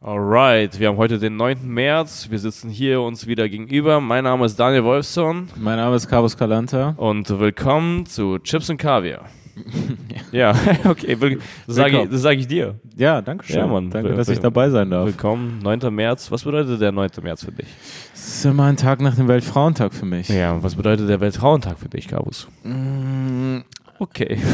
Alright, wir haben heute den 9. März. Wir sitzen hier uns wieder gegenüber. Mein Name ist Daniel Wolfson Mein Name ist Carlos Calanta. und willkommen zu Chips und Kaviar. ja, okay, will- das sage ich, das sag ich dir. Ja, danke schön. Ja, Mann. Danke, dass ich dabei sein darf. Willkommen, 9. März. Was bedeutet der 9. März für dich? Es ist immer ein Tag nach dem Weltfrauentag für mich. Ja, was bedeutet der Weltfrauentag für dich, Kabus? Mm, Okay.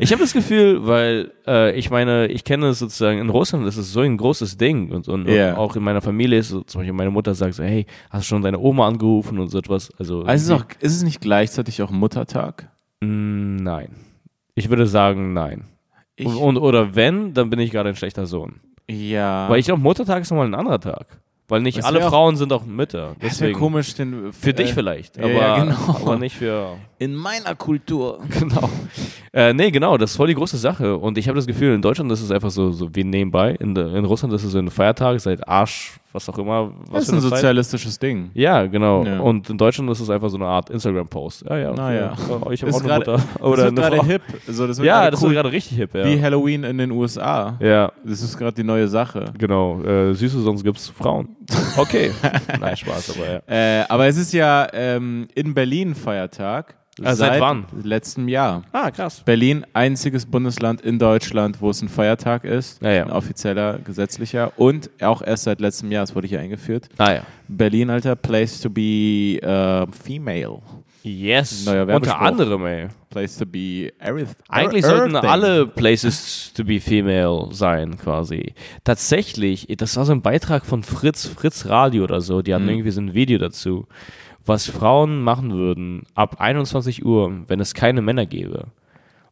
ich habe das Gefühl, weil äh, ich meine, ich kenne es sozusagen in Russland, das ist so ein großes Ding und, und, Ja. und auch in meiner Familie ist so, zum Beispiel meine Mutter sagt so, hey, hast du schon deine Oma angerufen und so etwas. Also, Also ist, es auch, ist es nicht gleichzeitig auch Muttertag? Mm, nein. Ich würde sagen, nein. Ich, Und, und, oder wenn, dann bin ich gerade ein schlechter Sohn. ja. Weil ich glaube, Muttertag ist nochmal ein anderer Tag. Weil nicht Das alle auch- Frauen sind auch Mütter. das wäre komisch, den, Für dich äh, vielleicht, ja, aber, ja, genau. aber nicht für. In meiner Kultur. Genau. Äh, nee, genau, das ist voll die große Sache. Und ich habe das Gefühl, in Deutschland ist es einfach so, so wie nebenbei. In, in Russland ist es so ein Feiertag, seit Arsch, was auch immer. Was Das ist ein Zeit. sozialistisches Ding. Ja, genau. Ja. Und in Deutschland ist es einfach so eine Art Instagram-Post. Ja, ja. Naja. okay. Ich habe Ist auch eine gerade- Mutter. Das Oder wird eine gerade hip. So, das Ja, das cool. ist gerade richtig hip, ja. Wie Halloween in den USA. ja, Das ist gerade die neue Sache. genau. Äh, süße, sonst gibt's Frauen. Okay. Nein, Spaß, aber ja. Äh, aber es ist ja ähm, in Berlin Feiertag. Ah, seit wann? Letztem Jahr. Ah, krass. Berlin, einziges Bundesland in Deutschland, wo es ein Feiertag ist. Ja, ja. Ein offizieller, gesetzlicher. Und auch erst seit letztem Jahr, es wurde hier eingeführt. Ah, ja. Berlin, Alter, place to be äh, female. Yes. Neuer Unter anderem, ey. Place to be everything. Eigentlich sollten alle Places to be female sein, quasi. Tatsächlich, das war so ein Beitrag von Fritz, Fritz Radio oder so, die hatten irgendwie so ein Video dazu, was Frauen machen würden ab 21 Uhr, wenn es keine Männer gäbe.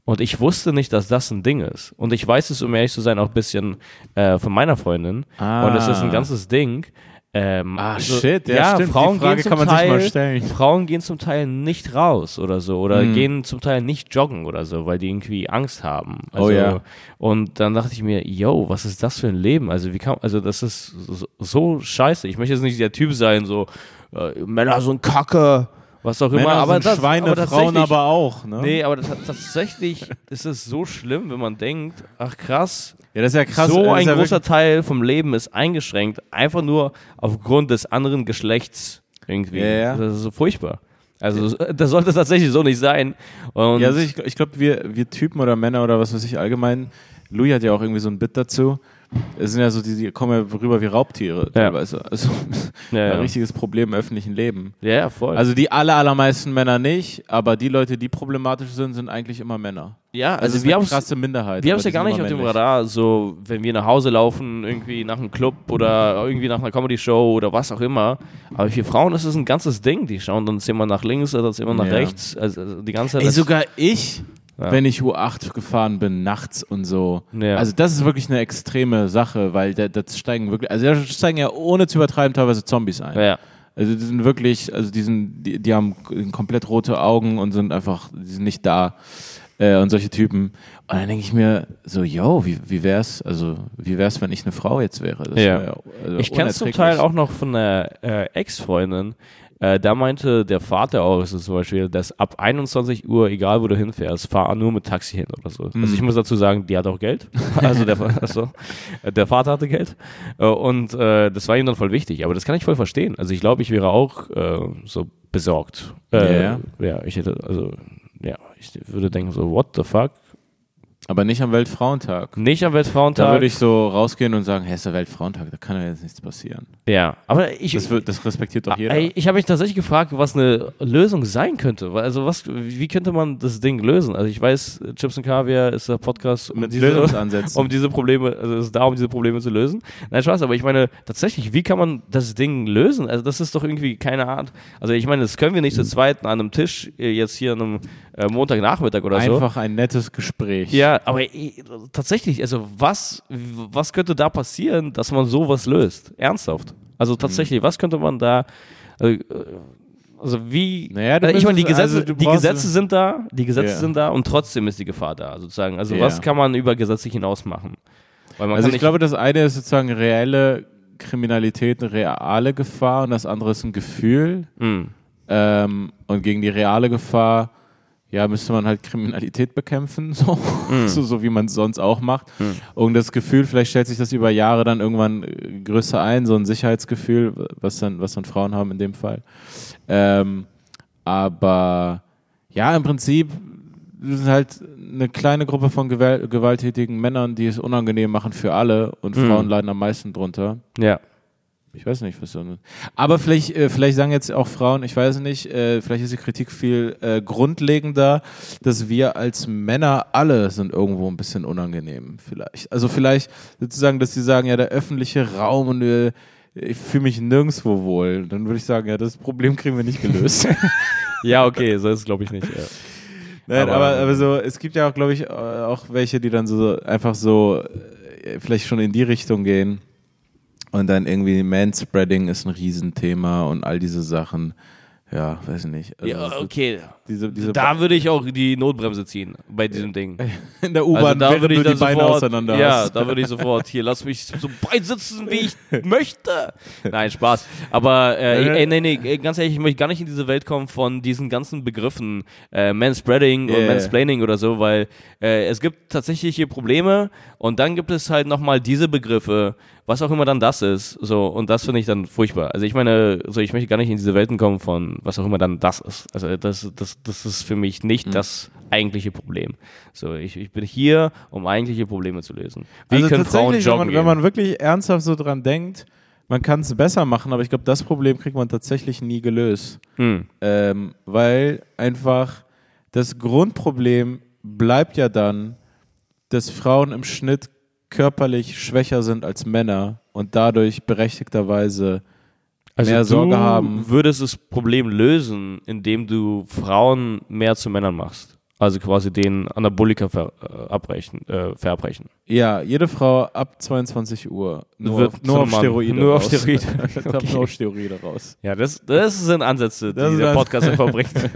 Und ich wusste nicht, dass das ein Ding ist. Und ich weiß es, um ehrlich zu sein, auch ein bisschen äh, von meiner Freundin. Ah. Und es ist ein ganzes Ding. Ähm, Ah, also, shit, ja, ja, stimmt. Die Frauen gehen zum kann man sich Teil, mal stellen. Frauen gehen zum Teil nicht raus oder so oder Mhm. gehen zum Teil nicht joggen oder so, weil die irgendwie Angst haben. Also, Oh ja. Und dann dachte ich mir, yo, was ist das für ein Leben? Also wie kann, also das ist so, so scheiße. Ich möchte jetzt nicht der Typ sein, so äh, Männer sind Kacke, was auch immer. Männer aber sind das, Schweine, aber Frauen aber auch. Ne? Nee, aber das, tatsächlich ist es so schlimm, wenn man denkt, ach krass, Ja, das ist ja krass. so das ein ist ja großer Teil vom Leben ist eingeschränkt, einfach nur aufgrund des anderen Geschlechts irgendwie. Ja, ja. Das ist so furchtbar. Also das sollte tatsächlich so nicht sein. Und Ja, also ich, ich glaube, wir, wir Typen oder Männer oder was weiß ich allgemein, Louis hat ja auch irgendwie so ein Bit dazu. Es sind ja so, die, die kommen ja rüber wie Raubtiere teilweise. Also ja, ja. ein richtiges Problem im öffentlichen Leben. ja, voll. Also die aller, allermeisten Männer nicht, aber die Leute, die problematisch sind, sind eigentlich immer Männer. ja, Also, also wir haben krasse Minderheit. wir haben es ja gar nicht auf dem. Radar, so wenn wir nach Hause laufen, irgendwie nach einem Club oder irgendwie nach einer Comedy-Show oder was auch immer. Aber für Frauen ist es ein ganzes Ding. Die schauen dann immer nach links oder immer nach Ja. rechts. Also also die ganze Zeit. Ey, sogar ich, Ja. wenn ich U8 gefahren bin, nachts und so. Ja. Also das ist wirklich eine extreme Sache, weil da, da steigen wirklich, also da steigen ja ohne zu übertreiben teilweise Zombies ein. ja. Also die sind wirklich, also die sind, die, die haben komplett rote Augen und sind einfach, die sind nicht da. Äh, und solche Typen. Und dann denke ich mir so, yo, wie, wie wär's, also wie wär's, wenn ich eine Frau jetzt wäre? Das Ja. wär, also Ich kenne es zum. Teil auch noch von einer äh, Ex-Freundin. Äh, da meinte der Vater auch so zum Beispiel, dass ab 21 Uhr, egal wo du hinfährst, fahr nur mit Taxi hin oder so. Mhm. Also ich muss dazu sagen, die hat auch Geld. also der, also, der Vater hatte Geld. Äh, und äh, das war ihm dann voll wichtig. Aber das kann ich voll verstehen. Also ich glaube, ich wäre auch äh, so besorgt. Äh, Ja, ja, ich hätte, also, ja, ich würde denken so, what the fuck? Aber nicht am Weltfrauentag. Nicht am Weltfrauentag. Da würde ich so rausgehen und sagen, hey, ist der Weltfrauentag, da kann ja jetzt nichts passieren. ja, aber ich, Das, wird, das respektiert doch jeder. Ah, Ey, ich habe mich tatsächlich gefragt, was eine Lösung sein könnte. Also was, wie könnte man das Ding lösen? Also ich weiß, Chips und Kaviar ist der Podcast, um Mit diese, Lösungsansätzen. um diese Probleme, also es ist da, um diese Probleme zu lösen. Nein, Spaß, aber ich meine, tatsächlich, wie kann man das Ding lösen? Also das ist doch irgendwie keine Art. Also ich meine, das können wir nicht zu zweit an einem Tisch äh, jetzt hier an einem äh, Montagnachmittag oder so. Einfach ein nettes Gespräch. Ja, aber äh, tatsächlich, also was, was könnte da passieren, dass man sowas löst? Ernsthaft. Also tatsächlich, was könnte man da, äh, also wie, Naja, also ich meine, die Gesetze, also die Gesetze sind da, die Gesetze Ja. sind da und trotzdem ist die Gefahr da, sozusagen. Also Ja. was kann man über Gesetze hinaus machen? Also ich glaube, das eine ist sozusagen reelle Kriminalität, eine reale Gefahr und das andere ist ein Gefühl. Mh, Ähm, und gegen die reale Gefahr, ja, müsste man halt Kriminalität bekämpfen, so, Mhm. so, so wie man es sonst auch macht. Und das Gefühl, vielleicht stellt sich das über Jahre dann irgendwann äh, größer ein, so ein Sicherheitsgefühl, was dann, was dann Frauen haben in dem Fall. Ähm, aber ja, im Prinzip sind halt eine kleine Gruppe von gewähl- gewalttätigen Männern, die es unangenehm machen für alle und Mhm. Frauen leiden am meisten drunter. Ja. Ich weiß nicht, was so. Aber vielleicht, äh, vielleicht sagen jetzt auch Frauen, ich weiß nicht, äh, vielleicht ist die Kritik viel äh, grundlegender, dass wir als Männer alle sind irgendwo ein bisschen unangenehm, vielleicht. Also vielleicht sozusagen, dass sie sagen, ja, der öffentliche Raum und äh, ich fühle mich nirgendwo wohl. Dann würde ich sagen, ja, das Problem kriegen wir nicht gelöst. Ja, okay, so ist es, glaube ich, nicht. Ja. Nein, Aber- aber, aber so, es gibt ja auch, glaube ich, äh, auch welche, die dann so einfach so äh, vielleicht schon in die Richtung gehen. Und dann irgendwie Manspreading ist ein Riesenthema und all diese Sachen. Ja, weiß ich nicht. Also ja, okay. Diese, diese Da würde ich auch die Notbremse ziehen bei diesem Ding. in der Also U-Bahn, da während würde ich die Beine sofort, auseinander ja, hast. da würde ich sofort hier, lass mich so breit sitzen, wie ich möchte. Nein, Spaß. Aber äh, Äh. ey, nee, nee, äh, ganz ehrlich, ich möchte gar nicht in diese Welt kommen von diesen ganzen Begriffen äh, Manspreading und Yeah. Mansplaining oder so, weil äh, es gibt tatsächlich hier Probleme und dann gibt es halt nochmal diese Begriffe, was auch immer dann das ist. So, und das finde ich dann furchtbar. Also ich meine, so ich möchte gar nicht in diese Welten kommen von was auch immer dann das ist. Also das, das, das ist für mich nicht Mhm. das eigentliche Problem. So, ich, ich bin hier, um eigentliche Probleme zu lösen. Wie also können Frauen tatsächlich, wenn joggen man, gehen? wenn man wirklich ernsthaft so dran denkt, man kann es besser machen, aber ich glaube, das Problem kriegt man tatsächlich nie gelöst. hm. Ähm, weil einfach das Grundproblem bleibt ja dann, dass Frauen im Schnitt körperlich schwächer sind als Männer und dadurch berechtigterweise Also mehr Sorge haben. würdest das Problem lösen, indem du Frauen mehr zu Männern machst. Also quasi den Anabolika ver, äh, abbrechen, äh, verabreichen. Ja, jede Frau ab 22 Uhr. Nur, Wird auf, nur auf. Steroide. Nur auf raus. Steroide. Hab nur auf Steroide raus. Ja, das, das sind Ansätze, die Das ist der Podcast verbringt.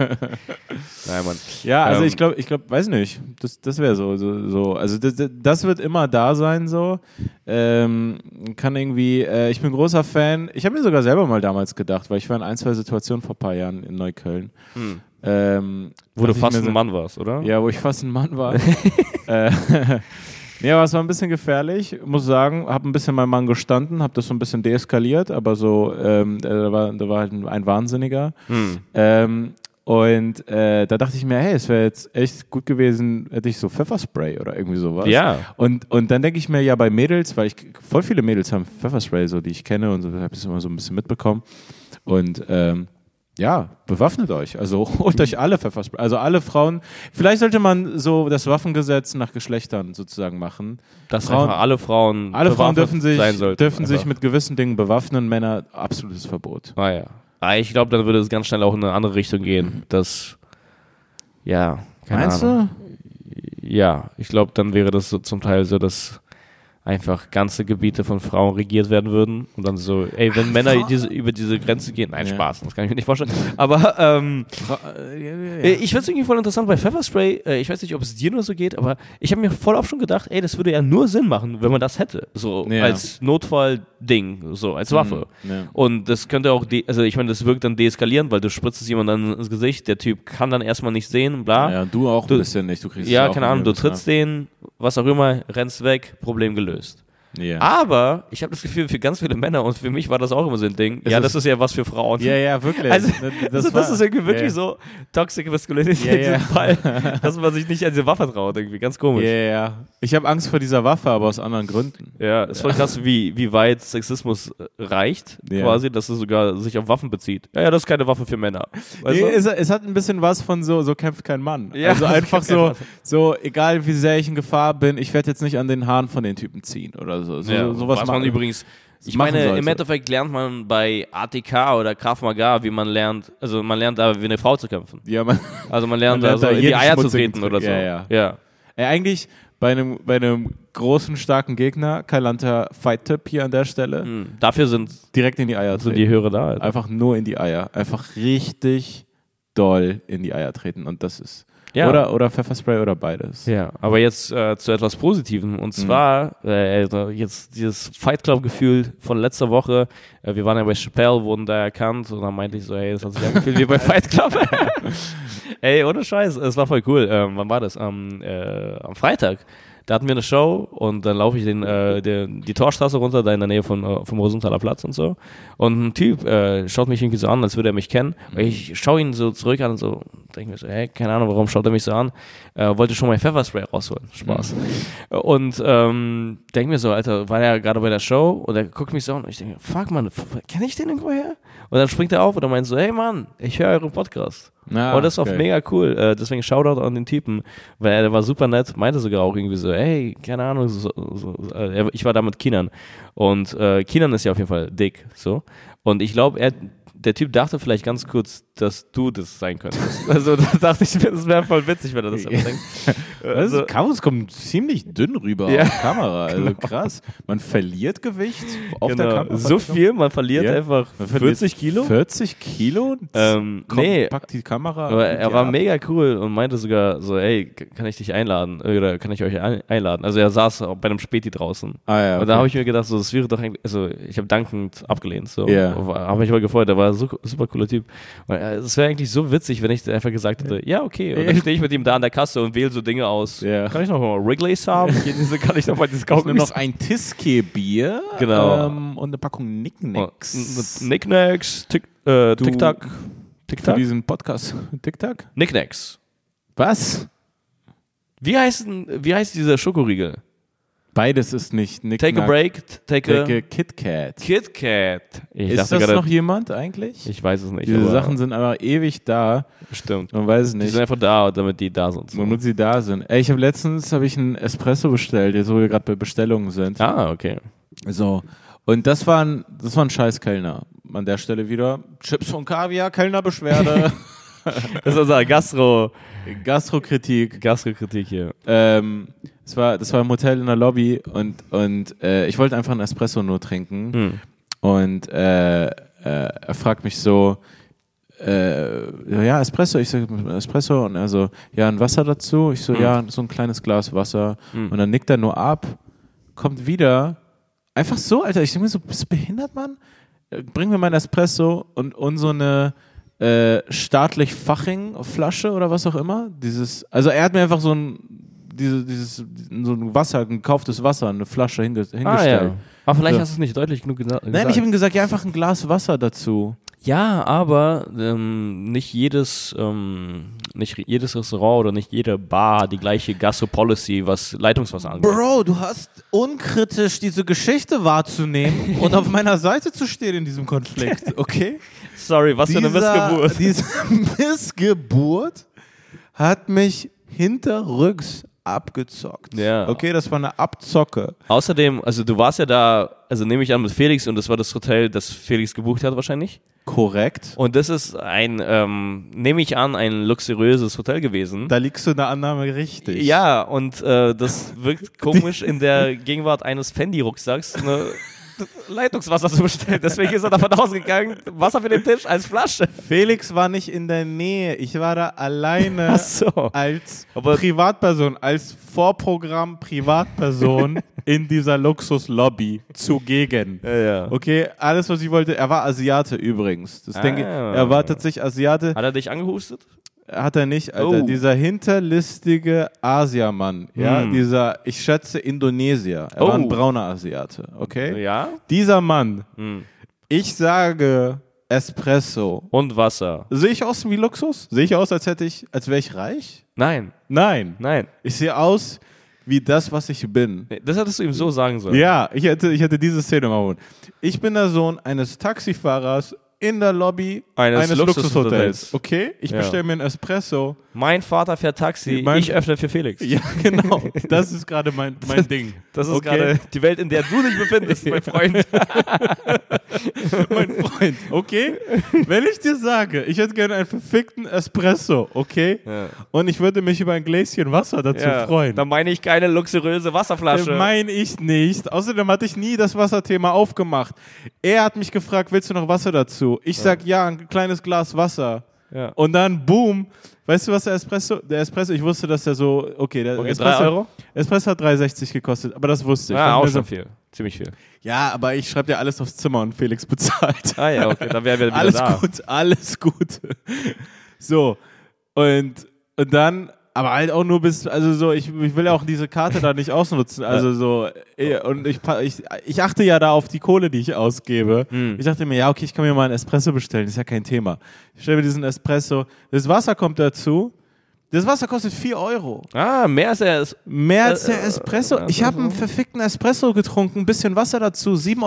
Nein, Mann. Ja, also Ähm, ich glaube, ich glaube, weiß nicht. Das, das wäre so, so, so. Also das, das wird immer da sein, so. Ähm, kann irgendwie, äh, ich bin großer Fan. Ich habe mir sogar selber mal damals gedacht, weil ich war in ein, zwei Situationen vor ein paar Jahren in Neukölln. Hm. Ähm, Wo du fast ein Mann warst, oder? Ja, wo ich fast ein Mann war. äh, nee, aber es war ein bisschen gefährlich, muss sagen. Habe ein bisschen meinem Mann gestanden, habe das so ein bisschen deeskaliert, aber so, ähm, da, war, da war halt ein, ein Wahnsinniger. Hm. Ähm, und äh, da dachte ich mir, hey, es wäre jetzt echt gut gewesen, hätte ich so Pfefferspray oder irgendwie sowas. Ja. Und, und dann denke ich mir, ja, bei Mädels, weil ich voll viele Mädels haben Pfefferspray, so die ich kenne und so, habe ich das immer so ein bisschen mitbekommen. Und ähm, ja, bewaffnet euch. Also holt euch alle Pfefferspray. Also alle Frauen. Vielleicht sollte man so das Waffengesetz nach Geschlechtern sozusagen machen. Dass Frauen- alle Frauen Alle Frauen dürfen sich, sollten. dürfen sich mit gewissen Dingen bewaffnen, Männer absolutes Verbot. Ah ja. Ah, ich glaube, dann würde es ganz schnell auch in eine andere Richtung gehen. Das, ja, keine Meinst Ahnung. du? Ja, ich glaube, dann wäre das so zum Teil so, dass einfach ganze Gebiete von Frauen regiert werden würden und dann so, ey, wenn Männer Frau- diese, über diese Grenze gehen, nein, Ja. Spaß, das kann ich mir nicht vorstellen. Aber ähm, äh, ja, ja, äh, ich finde es irgendwie voll interessant bei Pfefferspray. Äh, ich weiß nicht, ob es dir nur so geht, aber ich habe mir voll oft schon gedacht, ey, das würde ja nur Sinn machen, wenn man das hätte. So als Notfallding, so als Waffe. Hm, ja. Und das könnte auch, de also ich meine, das wirkt dann deeskalierend, weil du spritzt es jemand dann ins Gesicht, der Typ kann dann erstmal nicht sehen, bla. Ja, du auch Du- ein bisschen nicht. Du kriegst Ja, keine Ahnung, du trittst den, was auch immer, rennst weg, Problem gelöst. Mit, Ja. Aber ich habe das Gefühl, für ganz viele Männer und für mich war das auch immer so ein Ding. Es ja, ist- das ist ja was für Frauen. ja, ja, wirklich. Also, das, also, das ist irgendwie wirklich so Toxic Masculinity in diesem Fall, dass man sich nicht an diese Waffe traut, irgendwie ganz komisch. ja, ja. Ich habe Angst vor dieser Waffe, aber aus anderen Gründen. Ja, ist voll krass, wie, wie weit Sexismus äh, reicht, quasi, dass es sogar sich auf Waffen bezieht. Ja, ja, das ist keine Waffe für Männer. Weißt Nee, es, es hat ein bisschen was von so, so kämpft kein Mann. Ja, also so einfach so, so, egal wie sehr ich in Gefahr bin, ich werde jetzt nicht an den Haaren von den Typen ziehen oder so. So ja, sowas was man machen. übrigens, ich meine, sollte. im Endeffekt lernt man bei ATK oder Krav Maga, wie man lernt, also man lernt da wie eine Frau zu kämpfen. Ja, man, Also man lernt, Man lernt da so da in die Eier zu treten oder so. Trick. Ja, ja. ey, eigentlich bei einem, bei einem großen, starken Gegner, Kailanta Fight-Tipp hier an der Stelle, Hm, Dafür sind, direkt in die Eier sind treten. die Hörer da. Alter. Einfach nur in die Eier. Einfach richtig doll in die Eier treten und das ist Ja. Oder, oder Pfefferspray oder beides. Ja, aber jetzt äh, zu etwas Positivem. Und zwar, äh, also jetzt dieses Fight Club-Gefühl von letzter Woche. Äh, wir waren ja bei Chappelle, wurden da erkannt. Und dann meinte ich so, hey, das hat sich angefühlt wie bei Fight Club. ey, ohne Scheiß, es war voll cool. Ähm, wann war das? Am, äh, am Freitag. Da hatten wir eine Show und dann laufe ich den, äh, den, die Torstraße runter, da in der Nähe von, äh, vom Rosenthaler Platz und so. Und ein Typ äh, schaut mich irgendwie so an, als würde er mich kennen. Und ich schaue ihn so zurück an und so, denke mir so, hey, keine Ahnung, warum schaut er mich so an? Äh, wollte schon mein Pfefferspray rausholen. Spaß. Und ähm, denke mir so, Alter, war er gerade bei der Show und er guckt mich so an und ich denke, fuck man, kenne ich den irgendwo her? Und dann springt er auf und er meint so, hey Mann, ich höre euren Podcast. Ah, und das war okay. mega cool. Äh, deswegen Shoutout an den Typen, weil er war super nett, meinte sogar auch irgendwie so, hey, keine Ahnung, so, so, äh, er- ich war da mit Kinan und äh, Kinan ist ja auf jeden Fall dick, so. Und ich glaube, er, der Typ dachte vielleicht ganz kurz, dass du das sein könntest. Also da dachte ich, das wäre voll witzig, wenn er das denkt. Also, ist, Kamus kommt ziemlich dünn rüber Ja. auf Kamera. Also krass. Man verliert Gewicht auf der genau, Kamera. so viel, man verliert Ja. einfach Man verliert 40 Kilo. 40 Kilo? Ähm, Kommt, nee, Packt die Kamera. Aber er war ja. mega cool und meinte sogar so, ey, kann ich dich einladen? Oder kann ich euch ein- einladen? Also er saß bei einem Späti draußen. Ah, ja, Und da okay. habe ich mir gedacht, so, das wäre doch eigentlich, also ich habe dankend abgelehnt. So. Ja. Habe mich aber gefreut, der war so super cooler Typ. Äh, Es wäre eigentlich so witzig, wenn ich einfach gesagt hätte, ja, okay. Und dann stehe ich mit ihm da an der Kasse und wähle so Dinge aus. Ja. Kann ich noch mal Wrigley's haben? Diese- kann ich noch mal dieses nur noch ein Tiske-Bier Genau. ähm, und eine Packung Nicknacks. Oh, Nicknacks, Tick, äh, Du- Tic-Tac. Für diesen Podcast. TikTok? Nicknacks. Was? Wie heißt, wie heißt dieser Schokoriegel? Beides ist nicht Nicknack. Take a break, take, Take a a Kit Kat. Kit Kat. Ich Ist das gerade, noch jemand eigentlich? ich weiß es nicht. Diese Sachen sind aber ewig da. stimmt. Man weiß es Die nicht. sind einfach da, damit die da sind. So. Womit sie da sind. Ey, ich habe letztens habe ich einen Espresso bestellt, jetzt wo wir gerade bei Bestellungen sind. Ah, okay. So. Und das war ein, das war ein scheiß Kellner. An der Stelle wieder Chips von Kaviar, Kellnerbeschwerde, Das ist unser Gastro, Gastrokritik. Gastrokritik hier. Ähm, das war, das war im Hotel in der Lobby und, und äh, ich wollte einfach einen Espresso nur trinken. Hm. Und äh, äh, er fragt mich so, äh, ja, Espresso. Ich sage, Espresso. Und er so, ja, ein Wasser dazu. Ich so, Hm. ja, so ein kleines Glas Wasser. Hm. Und dann nickt er nur ab, kommt wieder. Einfach so, Alter. Ich denke mir so, bist du behindert, Mann? Äh, Bring mir mein Espresso und, und so eine äh, staatlich Faching-Flasche oder was auch immer. Dieses, also er hat mir einfach so ein, diese, dieses, so ein Wasser, ein gekauftes Wasser, eine Flasche hinge Ah, hingestellt. ja. Aber vielleicht So. hast du es nicht deutlich genug gena Nein, gesagt. ich habe ihm gesagt, ja, einfach ein Glas Wasser dazu. Ja, aber ähm, nicht jedes, ähm, nicht jedes Restaurant oder nicht jede Bar hat die gleiche Gastro-Policy, was Leitungswasser angeht. Bro, du hast unkritisch diese Geschichte wahrzunehmen und auf meiner Seite zu stehen in diesem Konflikt, okay? Sorry, was für eine Missgeburt. Diese Missgeburt hat mich hinterrücks abgezockt. Ja. Okay, das war eine Abzocke. Außerdem, also du warst ja da, also nehme ich an mit Felix und das war das Hotel, das Felix gebucht hat wahrscheinlich. Korrekt. Und das ist ein, ähm, nehme ich an, ein luxuriöses Hotel gewesen. Da liegst du in der Annahme richtig. Ja, und äh, das wirkt komisch in der Gegenwart eines Fendi-Rucksacks, ne, Leitungswasser zu bestellen. Deswegen ist er davon ausgegangen, Wasser für den Tisch als Flasche. Felix war nicht in der Nähe. Ich war da alleine Ach so. als Aber- Privatperson, als Vorprogramm Privatperson in dieser Luxuslobby zugegen. Ja, ja. Okay, alles, was ich wollte. Er war Asiate übrigens. Das Ah. denke ich, er war tatsächlich Asiate. Hat er dich angehustet? Hat er nicht, Alter. Oh. Dieser hinterlistige Asiamann, ja, Hm. dieser, ich schätze, Indonesier. Er war ein Oh. brauner Asiate, okay? Ja. Dieser Mann, Hm. ich sage Espresso. Und Wasser. Sehe ich aus wie Luxus? Sehe ich aus, als hätte ich, als wäre ich reich? Nein, Nein. nein. Ich sehe aus wie das, was ich bin. Das hättest du ihm so sagen sollen. Ja, ich hätte, ich hätte diese Szene machen. Ich bin der Sohn eines Taxifahrers in der Lobby Eines eines, Luxushotels. Luxushotels. Okay, ich Ja. bestelle mir einen Espresso. Mein Vater fährt Taxi, Mein- ich öffne für Felix. Ja, genau. Das ist gerade mein, mein Ding. Das ist Okay. gerade die Welt, in der du dich befindest, mein Freund. mein Freund. Okay? Wenn ich dir sage, ich hätte gerne einen verfickten Espresso, okay? Ja. Und ich würde mich über ein Gläschen Wasser dazu Ja, freuen. Da meine ich keine luxuriöse Wasserflasche. Meine ich nicht. Außerdem hatte ich nie das Wasserthema aufgemacht. Er hat mich gefragt, willst du noch Wasser dazu? Ich sag ja, ein kleines Glas Wasser. Ja. Und dann, boom, weißt du, was der Espresso, der Espresso, ich wusste, dass der so, okay, der Okay, Espresso, drei Euro? Espresso hat 3,60 gekostet, aber das wusste ich. Ja, Dann auch schon so, viel. Ziemlich viel. ja, aber ich schreibe dir alles aufs Zimmer und Felix bezahlt. Ah ja, okay, dann wären wir wieder alles da. gut, alles gut. So, und, und dann, aber halt auch nur bis, also so, ich, ich will ja auch diese Karte da nicht ausnutzen, also so, eh, und ich, ich, ich achte ja da auf die Kohle, die ich ausgebe. Hm. Ich dachte mir, ja, okay, ich kann mir mal einen Espresso bestellen, ist ja kein Thema. Ich stelle mir diesen Espresso, das Wasser kommt dazu, das Wasser kostet 4 Euro. Ah, mehr als er ist. Mehr als Äh, der äh, Espresso. äh, Ich habe einen verfickten Espresso getrunken, ein bisschen Wasser dazu, 7,60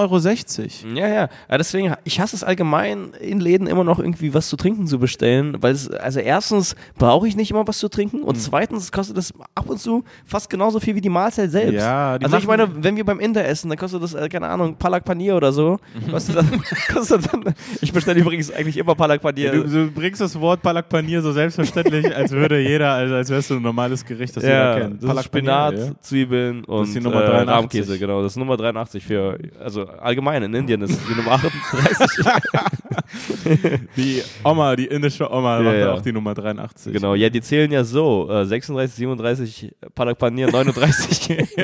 Euro. Ja, ja. ja. Deswegen, ich hasse es allgemein, in Läden immer noch irgendwie was zu trinken zu bestellen, weil es, also erstens brauche ich nicht immer was zu trinken Hm. und zweitens kostet das ab und zu fast genauso viel wie die Mahlzeit selbst. Ja, die also ich meine, wenn wir beim Inder essen, dann kostet das, äh, keine Ahnung, Palak Paneer oder so. Mhm. Kostet dann, kostet dann, ich bestelle übrigens eigentlich immer Palak Paneer. Du, du bringst das Wort Palak Paneer so selbstverständlich, als würde jeder, also als wärst du ein normales Gericht, das ja, jeder kennt. das ist Spinat, Paneer, ja. Zwiebeln und die Nummer äh, 83. Rahmkäse, genau. Das ist Nummer 83 für, also allgemein in Indien ist es die Nummer 38. Die Oma, die indische Oma, Ja, macht ja. auch die Nummer 83. Genau, ja, die zählen ja so: äh, 36, 37, Palak Paneer, 39.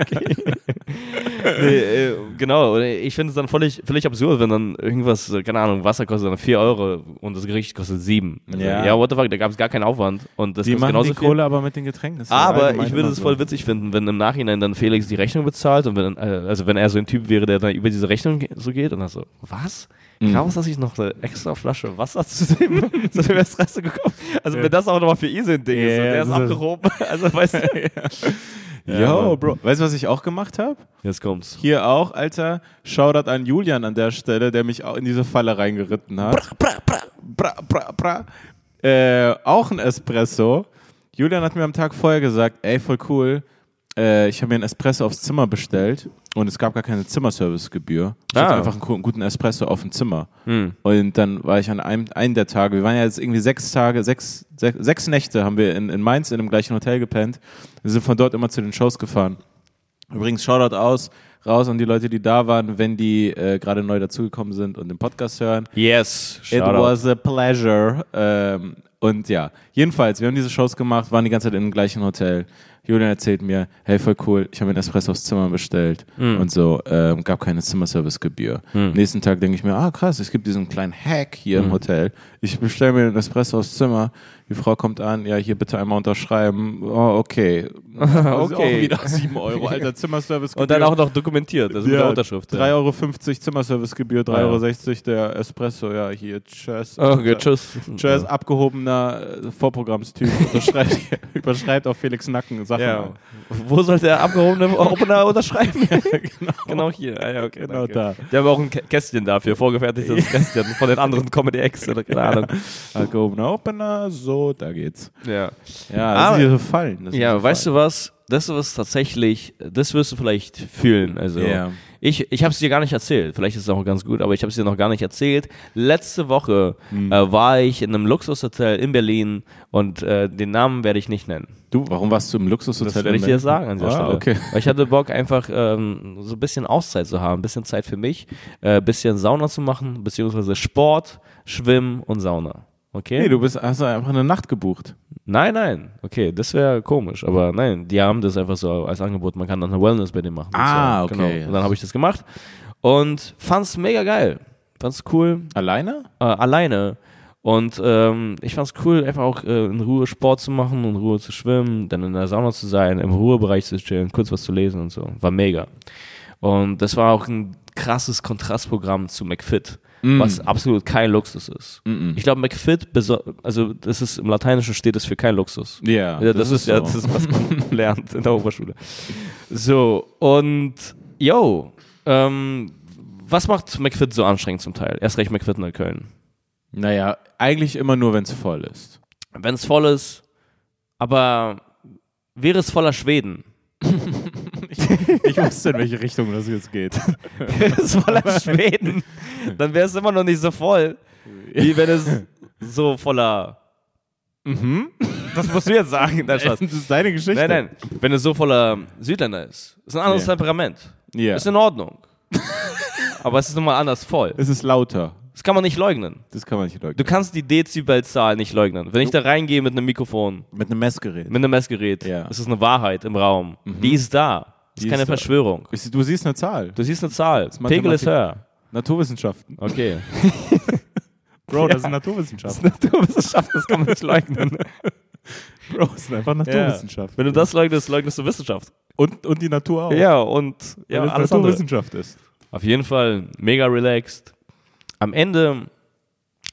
nee, äh, genau, ich finde es dann völlig, völlig absurd, wenn dann irgendwas, äh, keine Ahnung, Wasser kostet dann 4 Euro und das Gericht kostet 7. Also, Ja. ja, what the fuck, da gab es gar keinen Aufwand. Und das Die machen genauso die viel. Kohle aber mit den Getränken. Ja Aber ich würde es so. voll witzig finden, wenn im Nachhinein dann Felix die Rechnung bezahlt und wenn, äh, also wenn er so ein Typ wäre, der dann über diese Rechnung so geht und dann so, was? Mhm. Kaum dass ich noch eine extra Flasche Wasser zu dem, zu dem Espresso gekommen. Also wenn das auch nochmal für ihn so ein Ding ist und Ja, der ist abgehoben. Also weißt du. Yo, Bro. Weißt du, was ich auch gemacht habe? Jetzt kommt's. Hier auch, Alter, Shoutout an Julian an der Stelle, der mich auch in diese Falle reingeritten hat. Bra, bra, bra. Äh, auch ein Espresso. Julian hat mir am Tag vorher gesagt, ey, voll cool, äh, ich habe mir einen Espresso aufs Zimmer bestellt und es gab gar keine Zimmerservicegebühr. Ich hatte Ah. einfach einen gu- guten Espresso auf dem Zimmer. Hm. Und dann war ich an einem, einem der Tage, wir waren ja jetzt irgendwie sechs Tage, sechs, sechs, sechs Nächte haben wir in, in Mainz in dem gleichen Hotel gepennt. Wir sind von dort immer zu den Shows gefahren. Übrigens, Shoutout aus, raus an die Leute, die da waren, wenn die äh, gerade neu dazugekommen sind und den Podcast hören. Yes. It Shoutout. was a pleasure. Ähm, und ja, jedenfalls, wir haben diese Shows gemacht, waren die ganze Zeit in dem gleichen Hotel. Julian erzählt mir, hey, voll cool, ich habe mir einen Espresso aufs Zimmer bestellt Hm. und so, ähm, gab keine Zimmerservicegebühr. Nächsten Tag denke ich mir, ah krass, es gibt diesen kleinen Hack hier Hm. im Hotel. Ich bestelle mir einen Espresso aufs Zimmer, die Frau kommt an, ja, hier bitte einmal unterschreiben. Oh, okay. Ist auch Okay. wieder 7 Euro, alter Zimmerservicegebühr. Und dann auch noch dokumentiert, also mit der Unterschrift. 3,50 Euro Zimmerservicegebühr, 3,60 Ah, ja. Euro der Espresso, ja, hier, tschüss. Okay, tschüss. Tschüss, abgehobener äh, Vorprogrammstyp, unterschreibt, überschreibt auf Felix Nacken Sachen. Ja. Wo soll der abgehobene Opener unterschreiben? genau. hier. Ah, ja, okay, Genau danke. da. Die haben auch ein Kä- Kästchen dafür, vorgefertigtes Kästchen von den anderen Comedy Acts oder keine Ahnung. Abgehobener Opener, so, da geht's. Ja. Ja, Aber- das sind diese Fallen. Das sind Ja, diese weißt du was? Das ist tatsächlich, das wirst du vielleicht fühlen. Also Ja. Ich, ich habe es dir gar nicht erzählt. Vielleicht ist es auch ganz gut, aber ich habe es dir noch gar nicht erzählt. Letzte Woche Hm. äh, war ich in einem Luxushotel in Berlin und äh, den Namen werde ich nicht nennen. Du, warum warst du im Luxushotel? Das werde ich dir sagen an dieser ah, Stelle. okay. Weil ich hatte Bock, einfach ähm, so ein bisschen Auszeit zu haben, ein bisschen Zeit für mich, äh, ein bisschen Sauna zu machen, beziehungsweise Sport, Schwimmen und Sauna. Okay? Nee, du bist, hast einfach eine Nacht gebucht. Nein, nein. Okay, das wäre komisch. Aber nein, die haben das einfach so als Angebot. Man kann dann eine Wellness bei denen machen. Ah, sozusagen. okay. Genau. Und dann habe ich das gemacht und fand's mega geil. Fand's cool. Alleine? Äh, alleine. Und ähm, ich fand's cool, einfach auch äh, in Ruhe Sport zu machen, in Ruhe zu schwimmen, dann in der Sauna zu sein, im Ruhebereich zu chillen, kurz was zu lesen und so. War mega. Und das war auch ein krasses Kontrastprogramm zu McFit, was absolut kein Luxus ist. Ich glaube, McFit, also das ist im Lateinischen steht es für kein Luxus. Ja, Ja, das, ist, ja, so. das ist, was man lernt in der Oberschule. So, und yo, ähm, was macht McFit so anstrengend zum Teil? Erst recht McFit in Köln. Naja, eigentlich immer nur, wenn es voll ist. Wenn es voll ist, aber wäre es voller Schweden? Ich wusste, in welche Richtung das jetzt geht. Es voller Schweden, dann wäre es immer noch nicht so voll, wie wenn es so voller. Mhm. Das musst du jetzt sagen. Nein, Spaß. Das ist deine Geschichte. nein, nein. Wenn es so voller Südländer ist, ist ein anderes Ja. Temperament. Ja. Ist in Ordnung. aber es ist nun mal anders voll. Es ist lauter. Das kann man nicht leugnen. Das kann man nicht leugnen. Du kannst die Dezibelzahl nicht leugnen. Wenn ich da reingehe mit einem Mikrofon, Mit einem Messgerät. mit einem Messgerät, Ja. ist es eine Wahrheit im Raum. Die ist da. Das ist keine ist. Verschwörung. Ich- Du siehst eine Zahl. Du siehst eine Zahl. ist Pegel ist höher. Naturwissenschaften. Okay. Bro, das sind Das Naturwissenschaften. ist Naturwissenschaft, das kann man nicht leugnen. Bro, das sind einfach Naturwissenschaften. Wenn du das leugnest, leugnest du Wissenschaft. Und, und die Natur auch. Ja, und ja, Weil es alles. Naturwissenschaft ist. Auf jeden Fall mega relaxed. Am Ende,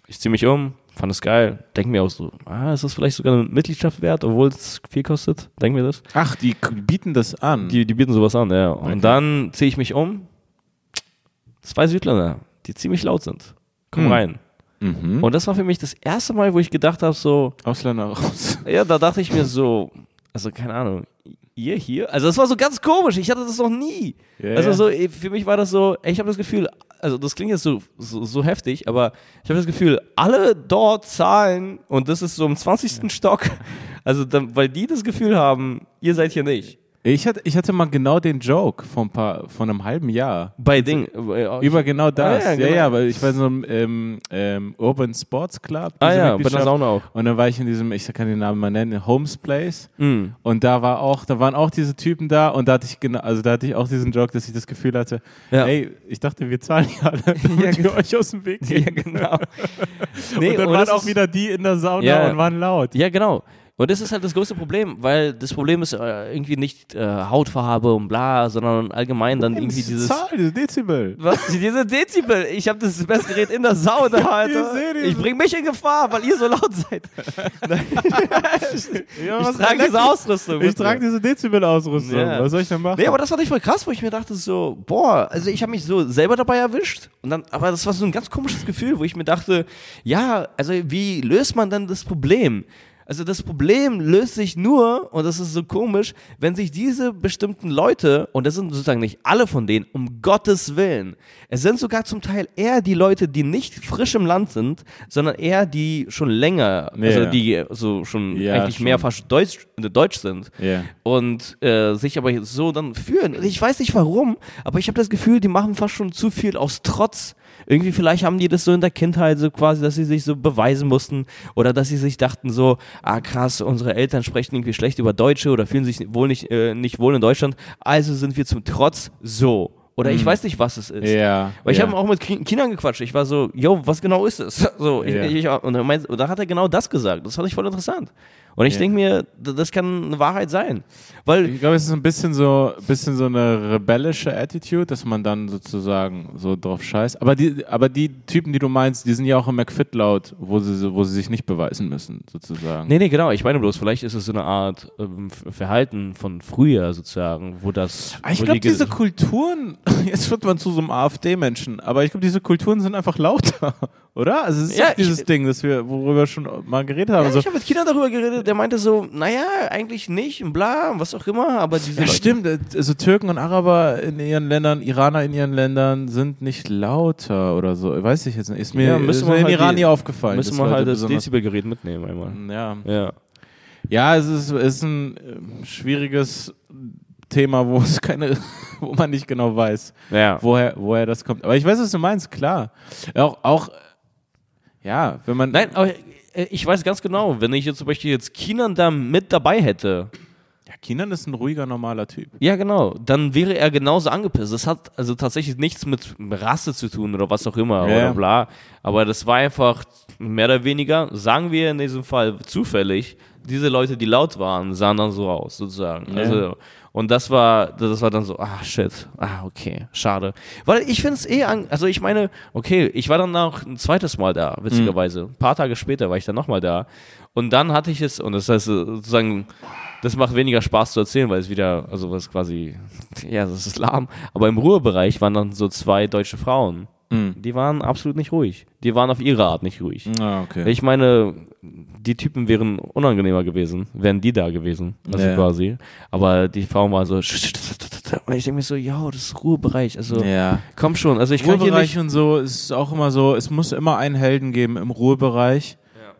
ich ziehe mich um, fand es geil. Denke mir auch so, ah, ist das vielleicht sogar eine Mitgliedschaft wert, obwohl es viel kostet? Denken wir das? Ach, die bieten das an. Die, die bieten sowas an, ja. Und Okay. dann ziehe ich mich um. Zwei Südländer, die ziemlich laut sind. Komm Hm. rein. mhm. Und das war für mich das erste Mal, wo ich gedacht habe, so, Ausländer raus. ja, da dachte ich mir so, also keine Ahnung, ihr hier? Also das war so ganz komisch, ich hatte das noch nie. Ja, also ja. so, eh, für mich war das so, ich habe das Gefühl, also das klingt jetzt so, so, so heftig, aber ich habe das Gefühl, alle dort zahlen und das ist so im 20. Stock, also dann, weil die das Gefühl haben, ihr seid hier nicht. Ich hatte, ich hatte mal genau den Joke von, paar, von einem halben Jahr. Bei Ding. äh, Über genau das. Ah, ja, ja, ja, genau. weil ich war in so einem ähm, ähm, Urban Sports Club. Ah ja, bei der. Sauna auch. Und dann war ich in diesem, ich kann den Namen mal nennen, Holmes Place. Mhm. Und da war auch, da waren auch diese Typen da und da hatte ich genau, also da hatte ich auch diesen Joke, dass ich das Gefühl hatte, Ja. ey, ich dachte, wir zahlen ja alle, damit genau. wir euch aus dem Weg gehen. Ja, genau. und dann waren auch wieder die in der Sauna Ja. und waren laut. Ja, genau. Und das ist halt das größte Problem, weil das Problem ist äh, irgendwie nicht äh, Hautfarbe und bla, sondern allgemein dann irgendwie Diese dieses. Zahl, diese Dezibel. Was? Diese Dezibel. Ich habe das Messgerät in der Sauna, Alter. seht es. Ich bring mich in Gefahr, weil ihr so laut seid. Ja, Ich trage diese Ausrüstung. Ich trage diese Dezibel-Ausrüstung. Ja. Was soll ich denn machen? Nee, aber das fand ich voll krass, wo ich mir dachte so, boah, also ich habe mich so selber dabei erwischt und dann, aber das war so ein ganz komisches Gefühl, wo ich mir dachte, ja, also wie löst man denn das Problem? Also das Problem löst sich nur, und das ist so komisch, wenn sich diese bestimmten Leute, und das sind sozusagen nicht alle von denen, um Gottes Willen, es sind sogar zum Teil eher die Leute, die nicht frisch im Land sind, sondern eher die schon länger, also Ja. die so schon Ja, eigentlich schon. mehr fast Deutsch, Deutsch sind Ja. und äh, sich aber so dann fühlen. Ich weiß nicht warum, aber ich habe das Gefühl, die machen fast schon zu viel aus Trotz. Irgendwie vielleicht haben die das so in der Kindheit so quasi, dass sie sich so beweisen mussten oder dass sie sich dachten so, ah krass, unsere Eltern sprechen irgendwie schlecht über Deutsche oder fühlen sich wohl nicht, äh, nicht wohl in Deutschland, also sind wir zum Trotz so. Oder ich weiß nicht, was es ist. Ja. Weil ich ja. habe auch mit Ki- Kindern gequatscht. Ich war so, yo, was genau ist es? So, ich, Ja. ich, und, meint, und da hat er genau das gesagt. Das fand ich voll interessant. Und ich Ja. denke mir, das kann eine Wahrheit sein. Weil Ich glaube, es ist ein bisschen so, bisschen so eine rebellische Attitude, dass man dann sozusagen so drauf scheißt. Aber die, aber die Typen, die du meinst, die sind ja auch im McFit laut, wo sie, wo sie sich nicht beweisen müssen, sozusagen. Nee, nee, genau. Ich meine bloß, vielleicht ist es so eine Art ähm, Verhalten von früher sozusagen, wo das. Ah, Ich glaube, die diese Kulturen, jetzt wird man zu so einem AfD-Menschen, aber ich glaube, diese Kulturen sind einfach lauter, oder? Also es ist Ja, dieses ich- Ding, das wir, worüber wir schon mal geredet haben. Ja, so, ich habe mit Kindern darüber geredet, der meinte so, naja, eigentlich nicht und bla, und was auch immer, aber diese ja, Leute- stimmt. Also Türken und Araber in ihren Ländern, Iraner in ihren Ländern sind nicht lauter oder so. Weiß ich jetzt nicht. Ist mir, Ja, ist mir im halt Iran nie aufgefallen. Müssen wir halt das Dezibelgerät mitnehmen einmal. Ja. Ja. Ja, es ist, es ist ein äh, schwieriges Thema, wo es keine, wo man nicht genau weiß, Ja. woher, woher das kommt. Aber ich weiß, was du meinst, klar. Auch, auch ja, wenn man. Nein, aber äh, ich weiß ganz genau, wenn ich jetzt zum Beispiel jetzt Kinan da mit dabei hätte, Ja, Kinan ist ein ruhiger, normaler Typ. ja genau, dann wäre er genauso angepisst. Das hat also tatsächlich nichts mit Rasse zu tun oder was auch immer Ja. oder bla. Aber das war einfach mehr oder weniger, sagen wir in diesem Fall zufällig, diese Leute, die laut waren, sahen dann so aus, sozusagen. Ja. Also, und das war, das war dann so, ah shit, ah okay, schade. Weil ich finde es eh, an, also ich meine, okay, ich war dann auch ein zweites Mal da, witzigerweise. Ein paar Tage später war ich dann nochmal da. Und dann hatte ich es, und das heißt sozusagen, das macht weniger Spaß zu erzählen, weil es wieder, also was quasi, ja, das ist lahm. Aber im Ruhebereich waren dann so zwei deutsche Frauen. Die waren absolut nicht ruhig. Die waren auf ihre Art nicht ruhig. Ah, okay. Ich meine, die Typen wären unangenehmer gewesen, wären die da gewesen, also Ja. quasi. Aber die Frauen waren so, und ich denke mir so, ja, das ist Ruhebereich, also ja. komm schon, also ich kann hier Ruhebereich nicht, und so ist auch immer so, es muss immer einen Helden geben im Ruhebereich.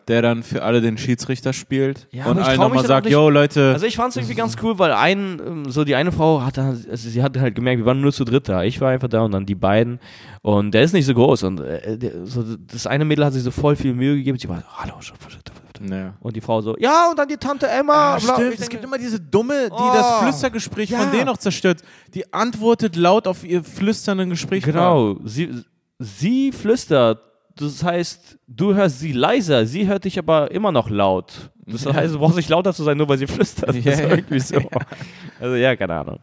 Der dann für alle den Schiedsrichter spielt Ja, und allen nochmal dann sagt, yo Leute, Also ich fand es irgendwie ganz cool, weil ein, ähm, so die eine Frau hat, dann- also sie hat halt gemerkt, wir waren nur zu dritt da. Ich war einfach da und dann die beiden. Und der ist nicht so groß. Und äh, der, so, das eine Mädel hat sich so voll viel Mühe gegeben. Sie war, hallo, schon, schon, schon, schon. ja. Und die Frau so, ja, und dann die Tante Emma. Ah, stimmt. Ich Es denke, gibt immer diese Dumme, die Oh. das Flüstergespräch Ja. von denen noch zerstört. Die antwortet laut auf ihr flüsternden Gespräch. Genau, sie, sie flüstert. Das heißt, du hörst sie leiser, sie hört dich aber immer noch laut. Das Ja. heißt, du brauchst nicht lauter zu sein, nur weil sie flüstert. Ja, ja. irgendwie so. Also ja, keine Ahnung.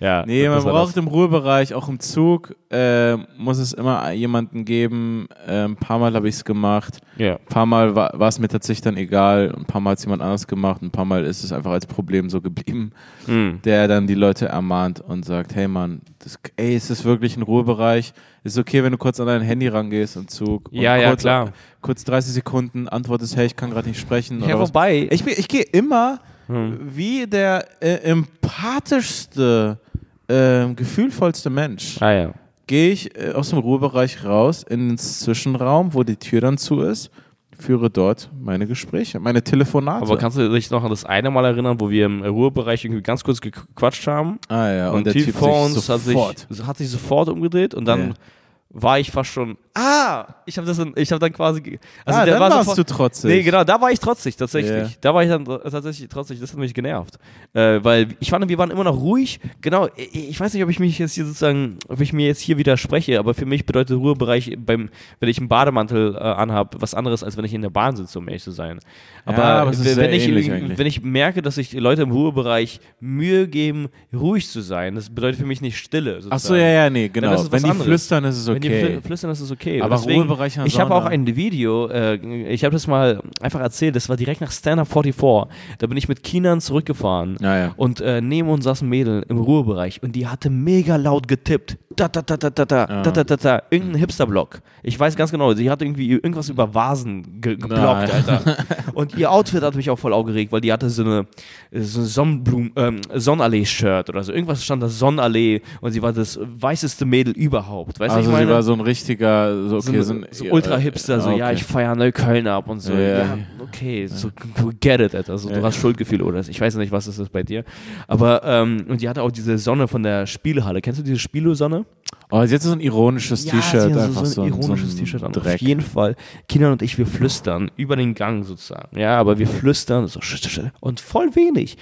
Ja, Nee, man braucht im Ruhebereich, auch im Zug, äh, muss es immer jemanden geben. Äh, ein paar Mal habe ich es gemacht. Ja. Ein paar Mal war es mir tatsächlich dann egal. Ein paar Mal hat es jemand anders gemacht. Ein paar Mal ist es einfach als Problem so geblieben, Hm. der dann die Leute ermahnt und sagt, hey Mann, das, ey, ist das wirklich ein Ruhebereich? Ist okay, wenn du kurz an dein Handy rangehst im Zug. und Ja, ja, kurz, klar. Kurz 30 Sekunden antwortest, hey, ich kann gerade nicht sprechen. Ja, oder was. wobei. Ich, ich gehe immer Hm. wie der äh, empathischste, äh, gefühlvollste Mensch. Ah ja. Gehe ich äh, aus dem Ruhebereich raus in den Zwischenraum, wo die Tür dann zu ist, führe dort meine Gespräche, meine Telefonate. Aber kannst du dich noch an das eine Mal erinnern, wo wir im Ruhebereich irgendwie ganz kurz gequatscht haben? ah ja, und, Und, der Typ vor uns hat sich, sofort. hat sich sofort umgedreht und dann Ja. War ich fast schon. Ah! Ich habe das, dann- ich habe dann quasi. Also ah, der dann war warst sofort, du trotzig. Nee, genau, da war ich trotzig, tatsächlich. Ja. Da war ich dann tatsächlich trotzig, das hat mich genervt. Äh, weil ich fand, wir waren immer noch ruhig. Genau, ich, weiß nicht, ob ich mich jetzt hier sozusagen, ob ich mir jetzt hier widerspreche, aber für mich bedeutet Ruhebereich beim, wenn ich einen Bademantel äh, anhabe, was anderes, als wenn ich in der Bahn sitze, um ehrlich zu sein. Aber, aber es ist wenn, ich, wenn ich merke, dass sich Leute im Ruhebereich Mühe geben, ruhig zu sein, das bedeutet für mich nicht Stille. Ach so, sozusagen. ja, ja, nee, genau. Wenn die anderes. flüstern, ist es Wenn die okay. fl- flüstern, ist es okay. Aber deswegen, Ruhebereich Ich habe auch ein Video, äh, ich habe das mal einfach erzählt, das war direkt nach Stand Up 44. Da bin ich mit Kinan zurückgefahren. Ja, ja. Und äh, neben uns saß ein Mädel im Ruhebereich und die hatte mega laut getippt. Da, da, da, da, da, da, Ah. da, da, da, da. Irgendein Hipster-Block. Ich weiß ganz genau, sie hat irgendwie irgendwas über Vasen ge geblockt. Alter. Und ihr Outfit hat mich auch voll aufgeregt, weil die hatte so eine, so eine Sonnenblumen, ähm, Sonnenallee-Shirt oder so. Irgendwas stand da Sonnenallee und sie war das weißeste Mädel überhaupt. Weißt du, Also ich sie war so ein richtiger, so, okay, so, so, ein, so Ultra-Hipster, so, okay. ja, ich feiere Neukölln ab und so. Ja. Ja, okay, so get it, Alter. Also, du hast Schuldgefühle oder ich weiß nicht, was ist das bei dir. Aber, ähm, und die hatte auch diese Sonne von der Spielhalle. Kennst du diese Spielo-Sonne? Oh, sie hat so ein ironisches Ja, T-Shirt, einfach so, so, ein ein- ironisches so T-Shirt an. Dreck. Auf jeden Fall. Kinder und ich, wir flüstern über den Gang sozusagen. Ja, aber wir flüstern so und voll wenig.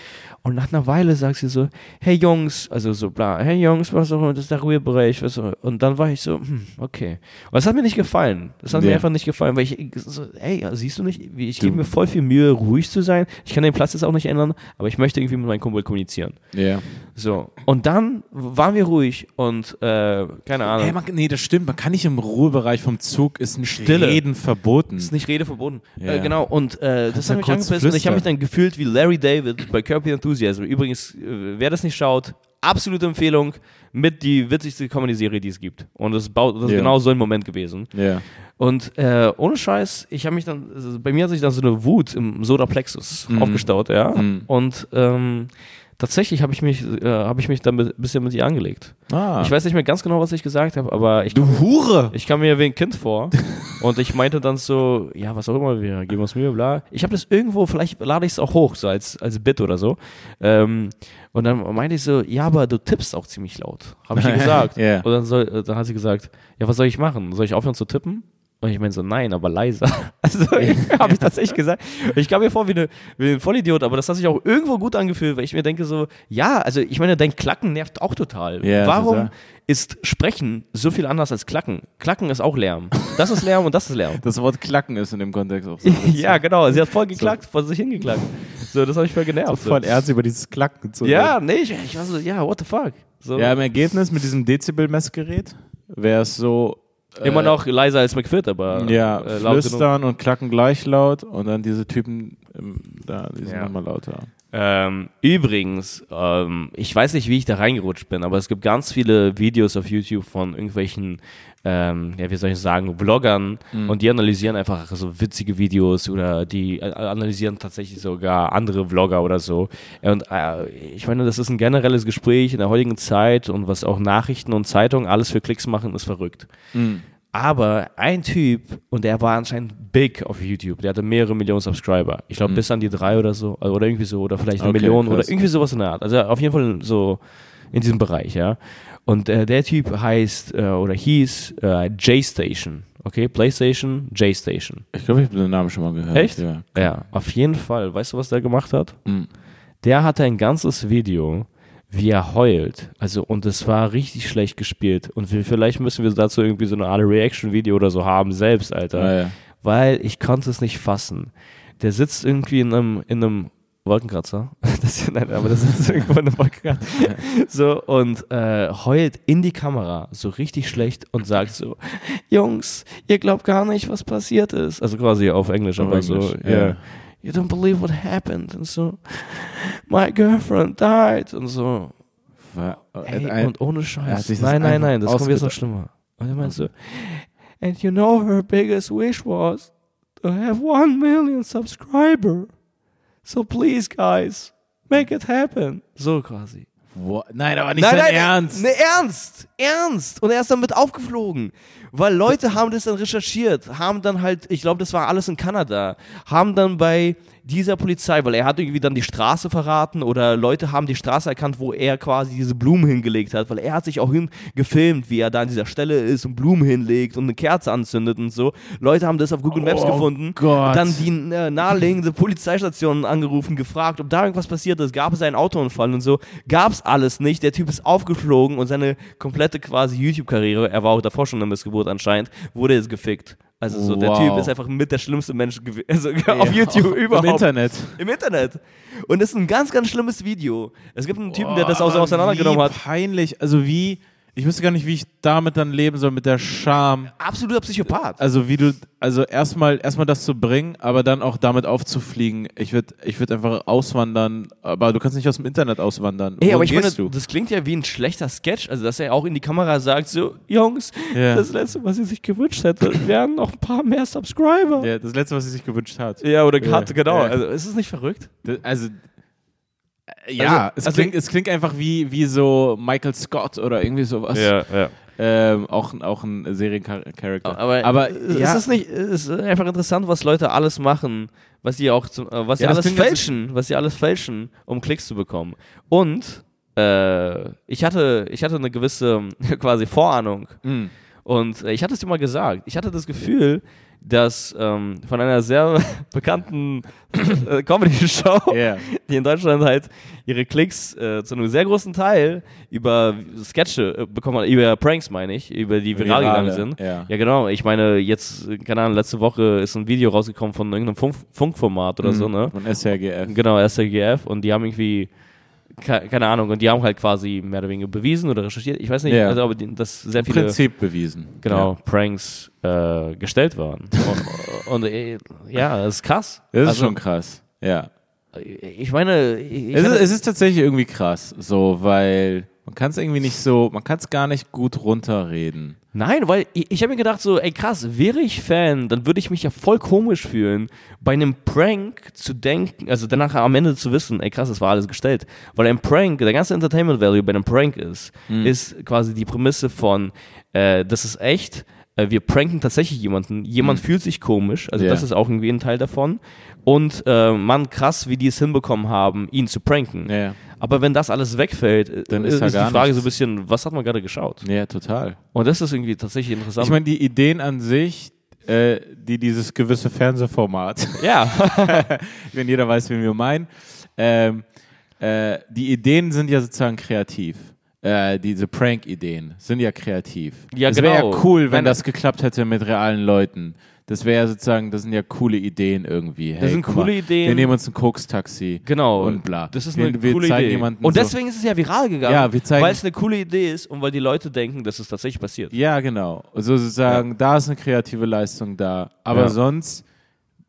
Und nach einer Weile sagt sie so, hey Jungs, also so bla, hey Jungs, was auch immer, das ist der Ruhebereich. Was auch. Und dann war ich so, hm, okay. Und das hat mir nicht gefallen. Das hat mir Ja. einfach nicht gefallen, weil ich so, ey, siehst du nicht, ich gebe mir voll viel Mühe, ruhig zu sein. Ich kann den Platz jetzt auch nicht ändern, aber ich möchte irgendwie mit meinem Kumpel kommunizieren. Ja. So. Und dann waren wir ruhig und, äh, keine Ahnung. Hey, man, nee, das stimmt. Man kann nicht im Ruhebereich vom Zug, ist ein Stille. Reden verboten. ist nicht Rede verboten. Ja. Äh, genau, und äh, das hat mich angepisst und ich habe mich dann gefühlt wie Larry David bei Curb Your Enthusiasm. Übrigens, äh, wer das nicht schaut, absolute Empfehlung mit die witzigste Comedy-Serie, die es gibt. Und das, baut, das ist genau so ein Moment gewesen. Ja. Und äh, ohne Scheiß, ich habe mich dann, also bei mir hat sich dann so eine Wut im Solarplexus Mhm. aufgestaut, ja. Mhm. Und ähm, tatsächlich habe ich mich, äh, habe ich mich dann ein bisschen mit ihr angelegt. Ah. Ich weiß nicht mehr ganz genau, was ich gesagt habe, aber ich du Hure! ich kam mir wie ein Kind vor und ich meinte dann so, ja, was auch immer, wir geben uns Mühe, bla. Ich habe das irgendwo, vielleicht lade ich es auch hoch, so als, als Bit oder so. Ähm, und dann meinte ich so, ja, aber du tippst auch ziemlich laut. Habe ich ihr gesagt. Ja. Und dann, soll, dann hat sie gesagt, ja, was soll ich machen? Soll ich aufhören zu tippen? Und ich meinte so, nein, aber leiser. Also habe ich tatsächlich gesagt. Ich kam mir vor wie, eine, wie ein Vollidiot, aber das hat sich auch irgendwo gut angefühlt, weil ich mir denke so, ja, also ich meine, dein Klacken nervt auch total. Ja, Warum total. ist Sprechen so viel anders als Klacken? Klacken ist auch Lärm. Das ist Lärm und das ist Lärm. Das Wort Klacken ist in dem Kontext auch so. ja, genau. Sie hat voll geklackt, vor sich hingeklackt. So, das habe ich voll genervt. voll ernst über dieses Klacken zu Ja, nee, ich, ich war so, ja, what the fuck. So. Ja, im Ergebnis mit diesem Dezibel-Messgerät wäre es so. Immer äh, noch leiser als McFit, aber Ja, äh, laut genug. flüstern und klacken gleich laut und dann diese Typen ähm, da, die sind Ja. nochmal lauter. Ähm, übrigens, ähm, ich weiß nicht, wie ich da reingerutscht bin, aber es gibt ganz viele Videos auf YouTube von irgendwelchen, ähm, ja, wie soll ich sagen, Vloggern und die analysieren einfach so witzige Videos oder die äh, analysieren tatsächlich sogar andere Vlogger oder so. Und äh, ich meine, das ist ein generelles Gespräch in der heutigen Zeit und was auch Nachrichten und Zeitungen alles für Klicks machen, ist verrückt. Aber ein Typ, und der war anscheinend big auf YouTube, der hatte mehrere Millionen Subscriber. Ich glaube, bis an die drei oder so, also, oder irgendwie so, oder vielleicht eine Okay, Million krass. oder irgendwie sowas in der Art. Also auf jeden Fall so in diesem Bereich, ja. Und äh, der Typ heißt äh, oder hieß äh, J-Station, okay? PlayStation, J-Station. Ich glaube, ich habe den Namen schon mal gehört. Echt? Ja. Ja, auf jeden Fall. Weißt du, was der gemacht hat? Mhm. Der hatte ein ganzes Video, wie er heult. Also, und es war richtig schlecht gespielt. Und wir, vielleicht müssen wir dazu irgendwie so eine Art Reaction-Video oder so haben, selbst, Alter. Ah, ja. Weil ich konnte es nicht fassen. Der sitzt irgendwie in einem, in einem Wolkenkratzer. Das, nein, aber das sitzt irgendwo in einem Wolkenkratzer. So, und äh, heult in die Kamera so richtig schlecht und sagt so: Jungs, ihr glaubt gar nicht, was passiert ist. Also quasi auf Englisch, Auf aber so, Englisch, ja. ja. You don't believe what happened. Und so, my girlfriend died. Und so, War, Ey, ein- und ohne Scheiß. das Nein, nein, nein, das kommt jetzt noch schlimmer. Und er meint so, and you know her biggest wish was to have one million subscriber. So please, guys, make it happen. So quasi. Wo- Nein, aber nicht nein, nein, Ernst. Ne, ernst, ernst. Und er ist damit aufgeflogen. Weil Leute haben das dann recherchiert, haben dann halt, ich glaube, das war alles in Kanada, haben dann bei dieser Polizei, weil er hat irgendwie dann die Straße verraten oder Leute haben die Straße erkannt, wo er quasi diese Blumen hingelegt hat, weil er hat sich auch hin gefilmt, wie er da an dieser Stelle ist und Blumen hinlegt und eine Kerze anzündet und so. Leute haben das auf Google Maps Oh gefunden, Gott. dann die äh, naheliegende Polizeistation angerufen, gefragt, ob da irgendwas passiert ist, gab es einen Autounfall und so, gab es alles nicht. Der Typ ist aufgeflogen und seine komplette quasi YouTube-Karriere, er war auch davor schon eine Missgeburt anscheinend, wurde jetzt gefickt. Also so, der Wow. Typ ist einfach mit der schlimmste Mensch also, auf YouTube überhaupt. Im Internet. Im Internet. Und das ist ein ganz, ganz schlimmes Video. Es gibt einen Typen, der das Oh, auseinandergenommen hat. peinlich. Also wie, ich wüsste gar nicht, wie ich damit dann leben soll, mit der Scham. Absoluter Psychopath. Also wie du, also erstmal erstmal das zu bringen, aber dann auch damit aufzufliegen. Ich würde ich würd einfach auswandern, aber du kannst nicht aus dem Internet auswandern. Ey, aber ich meine, du? das klingt ja wie ein schlechter Sketch. Also, dass er auch in die Kamera sagt, so, Jungs, Ja. das Letzte, was ich sich gewünscht hätte, wären noch ein paar mehr Subscriber. Ja, das letzte, was sie sich gewünscht hat. Ja, oder Ja, hat, genau. Also, ist es nicht verrückt? Das- Also ja, Also- es, also- klingt, es klingt einfach wie, wie so Michael Scott oder irgendwie sowas. ja. Ähm, auch, ein- auch ein Seriencharakter. Aber, aber es ja, ist nicht, es ist einfach interessant, was Leute alles machen, was sie auch, zum, äh, was sie Ja, alles fälschen, was sie alles fälschen, um Klicks zu bekommen. Und äh, ich hatte, ich hatte eine gewisse quasi Vorahnung. mh. Und äh, ich hatte es dir mal gesagt. Ich hatte das Gefühl, dass ähm, von einer sehr bekannten äh, Comedy-Show, Ja. die in Deutschland halt ihre Klicks äh, zu einem sehr großen Teil über Sketche äh, bekommen hat, über Pranks meine ich, über die viral Virale, gegangen sind. ja. ja, genau. Ich meine, jetzt, äh, keine Ahnung, letzte Woche ist ein Video rausgekommen von irgendeinem Funk Funkformat oder so, ne? Von SRGF. Genau, SRGF und die haben irgendwie keine Ahnung, und die haben halt quasi mehr oder weniger bewiesen oder recherchiert. Ich weiß nicht, Ja. also, aber dass sehr viele Prinzip bewiesen. genau, Pranks äh, gestellt waren. und, und äh, ja, das ist krass. Ja. Das ist Also, schon krass. Ja. Ich meine, ich, Es ist, es ist tatsächlich irgendwie krass, so, weil man kann es irgendwie nicht so, man kann es gar nicht gut runterreden. Nein, weil ich, ich habe mir gedacht, so, ey krass, wäre ich Fan, dann würde ich mich ja voll komisch fühlen, bei einem Prank zu denken, also danach am Ende zu wissen, ey krass, das war alles gestellt. Weil ein Prank, der ganze Entertainment Value bei einem Prank ist, Mhm. ist quasi die Prämisse von, äh, das ist echt, äh, wir pranken tatsächlich jemanden, jemand fühlt sich komisch, also Mhm. Ja. das ist auch irgendwie ein Teil davon. Und äh, man, krass, wie die es hinbekommen haben, ihn zu pranken. Ja, Aber wenn das alles wegfällt, äh, Dann ist, ist da die Frage nichts. so ein bisschen, was hat man gerade geschaut? ja total. Und das ist irgendwie tatsächlich interessant. Ich meine, die Ideen an sich, äh, die dieses gewisse Fernsehformat, ja, wenn jeder weiß, wen wir meinen, ähm, äh, die Ideen sind ja sozusagen kreativ. Äh, diese Prank-Ideen sind ja kreativ. Ja, es wäre genau. ja cool, wenn Nein, das geklappt hätte mit realen Leuten. Das wäre ja sozusagen, das sind ja coole Ideen irgendwie. Hey, sind guck coole mal, Ideen. Wir nehmen uns ein Koks-Taxi. genau. Und bla. Das ist Wir- eine wir coole zeigen Idee. und so- deswegen ist es ja viral gegangen. Ja, wir zeigen- Weil es eine coole Idee ist und weil die Leute denken, dass es tatsächlich passiert. Ja, genau. Also sozusagen, da ist eine kreative Leistung da. Aber Ja. sonst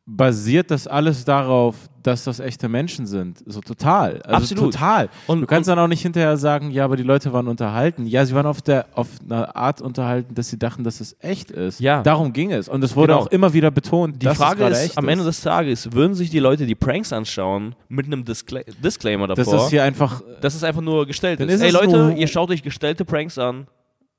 basiert das alles darauf, dass das echte Menschen sind. So total. Also Absolut. total. Und- du kannst dann auch nicht hinterher sagen, ja, aber die Leute waren unterhalten. Ja, sie waren auf der auf eine Art unterhalten, dass sie dachten, dass es echt ist. Ja. Darum ging es. Und es wurde Genau. auch immer wieder betont, Die Frage ist, am ist. Ende des Tages, würden sich die Leute die Pranks anschauen mit einem Discla Disclaimer davor, das hier einfach dass es einfach nur gestellt Dann ist. ist Ey Leute, ihr schaut euch gestellte Pranks an.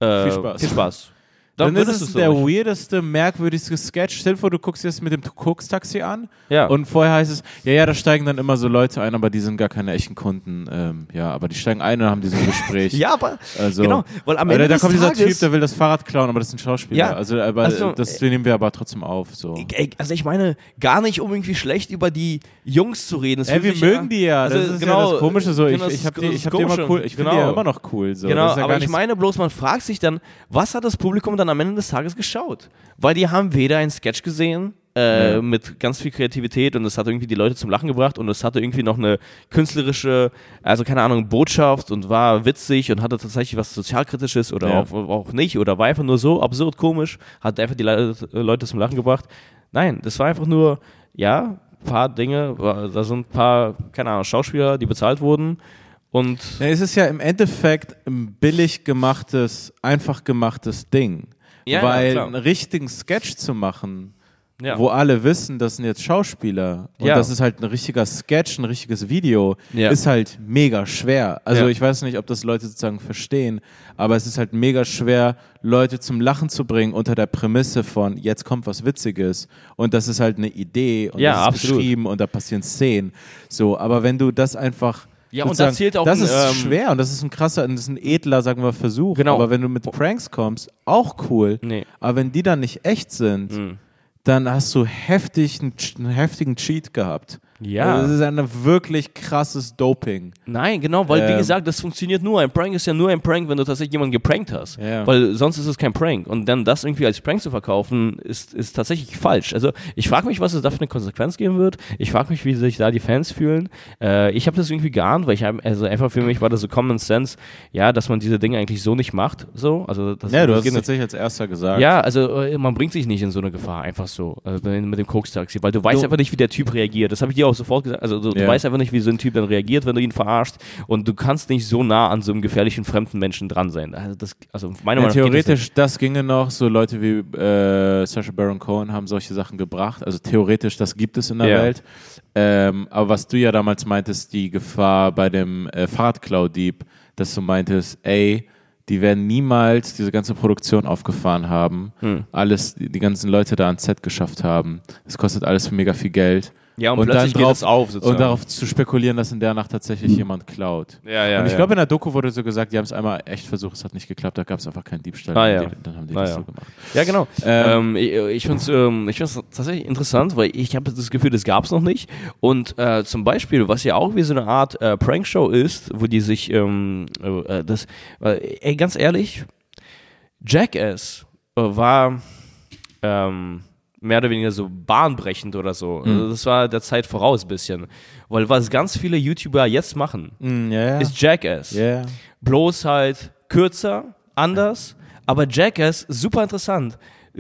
Äh, Viel Spaß. Viel Spaß. Dann, ist würdest es so der nicht. weirdeste, merkwürdigste Sketch. Stell dir vor, du guckst jetzt mit dem Koks-Taxi an Ja. und vorher heißt es, ja, ja, da steigen dann immer so Leute ein, aber die sind gar keine echten Kunden. Ähm, ja, aber die steigen ein und haben die so ein Gespräch. Ja, aber Also, genau, weil am Ende da kommt dieser Tages, Typ, der will das Fahrrad klauen, aber das ist ein Schauspieler. Ja. Also, aber Also, das nehmen wir aber trotzdem auf. So. Also ich meine, gar nicht um irgendwie schlecht über die Jungs zu reden. Ey, wir mögen die ja. also das ist genau, ja das Komische. So, ich, genau, das ich ist habe die, das ich hab die immer Komische. cool. Ich finde die Genau. ja immer noch cool. So. Genau, das ist ja aber ich meine bloß, man fragt sich dann, was hat das Publikum dann am Ende des Tages geschaut? Weil die haben weder einen Sketch gesehen, äh, Ja. mit ganz viel Kreativität und es hat irgendwie die Leute zum Lachen gebracht und es hatte irgendwie noch eine künstlerische, also keine Ahnung, Botschaft und war witzig und hatte tatsächlich was Sozialkritisches oder Ja. auch, auch nicht oder war einfach nur so absurd komisch, hat einfach die Le Leute zum Lachen gebracht. Nein, das war einfach nur, ja, ein paar Dinge, da sind ein paar, keine Ahnung, Schauspieler, die bezahlt wurden und Ja, es ist ja im Endeffekt ein billig gemachtes, einfach gemachtes Ding. Ja, ja, Weil klar. einen richtigen Sketch zu machen, ja. wo alle wissen, das sind jetzt Schauspieler und Ja. das ist halt ein richtiger Sketch, ein richtiges Video, Ja. ist halt mega schwer. Also Ja. ich weiß nicht, ob das Leute sozusagen verstehen, aber es ist halt mega schwer, Leute zum Lachen zu bringen unter der Prämisse von jetzt kommt was Witziges und das ist halt eine Idee und Ja, das ist absolut. geschrieben und da passieren Szenen. So, aber wenn du das einfach Ja, und sozusagen- da zählt auch das ist ähm, schwer und das ist ein krasser, das ist ein edler, sagen wir, Versuch. Genau. Aber wenn du mit Pranks kommst, auch cool. Nee. Aber wenn die dann nicht echt sind, Mhm. dann hast du heftig einen heftigen Cheat gehabt. Ja. Also das ist ein wirklich krasses Doping. Nein, genau, weil wie Ähm. gesagt, das funktioniert nur. Ein Prank ist ja nur ein Prank, wenn du tatsächlich jemanden geprankt hast. Ja. Weil sonst ist es kein Prank. Und dann das irgendwie als Prank zu verkaufen, ist, ist tatsächlich falsch. Also ich frage mich, was es da für eine Konsequenz geben wird. Ich frage mich, wie sich da die Fans fühlen. Äh, ich habe das irgendwie geahnt, weil ich hab, also einfach für mich war das so Common Sense, ja, dass man diese Dinge eigentlich so nicht macht. So, also das, Ja, du das hast es tatsächlich als erster gesagt. Ja, also äh, man bringt sich nicht in so eine Gefahr, einfach so, also mit dem Koks-Taxi, weil du weißt Du- einfach nicht, wie der Typ reagiert. Das habe ich dir auch sofort gesagt. Also du, du Ja. weißt einfach nicht, wie so ein Typ dann reagiert, wenn du ihn verarscht und du kannst nicht so nah an so einem gefährlichen fremden Menschen dran sein. Also, das, also meiner Ja, Meinung nach geht das theoretisch, das, ginge noch. So Leute wie äh, Sacha Baron Cohen haben solche Sachen gebracht. Also theoretisch, das gibt es in der Ja. Welt. Ähm, aber was du ja damals meintest, die Gefahr bei dem äh, Fahrradklau-Dieb, dass du meintest, ey, die werden niemals diese ganze Produktion aufgefahren haben, Hm. alles, die, ganzen Leute da ans Set geschafft haben. Das kostet alles mega viel Geld. Ja, und, Und plötzlich dann geht drauf- es auf sozusagen. Und darauf zu spekulieren, dass in der Nacht tatsächlich jemand klaut. ja, ja, und ich ja. glaube, in der Doku wurde so gesagt, die haben es einmal echt versucht, es hat nicht geklappt, da gab es einfach keinen Diebstahl. Ah, ja. die- Dann haben die Ah, das ja. so gemacht. Ja, genau. Ähm, Ähm, ich ich finde es ähm, ich find's tatsächlich interessant, weil ich habe das Gefühl, das gab es noch nicht. Und äh, zum Beispiel, was ja auch wie so eine Art äh, Prankshow ist, wo die sich, ähm, äh, das, äh, ey, ganz ehrlich, Jackass äh, war ähm, mehr oder weniger so bahnbrechend oder so. Mhm. Also das war der Zeit voraus ein bisschen. Weil was ganz viele YouTuber jetzt machen, Mm, ja, ja. ist Jackass ja. bloß halt kürzer, anders, aber Jackass super interessant.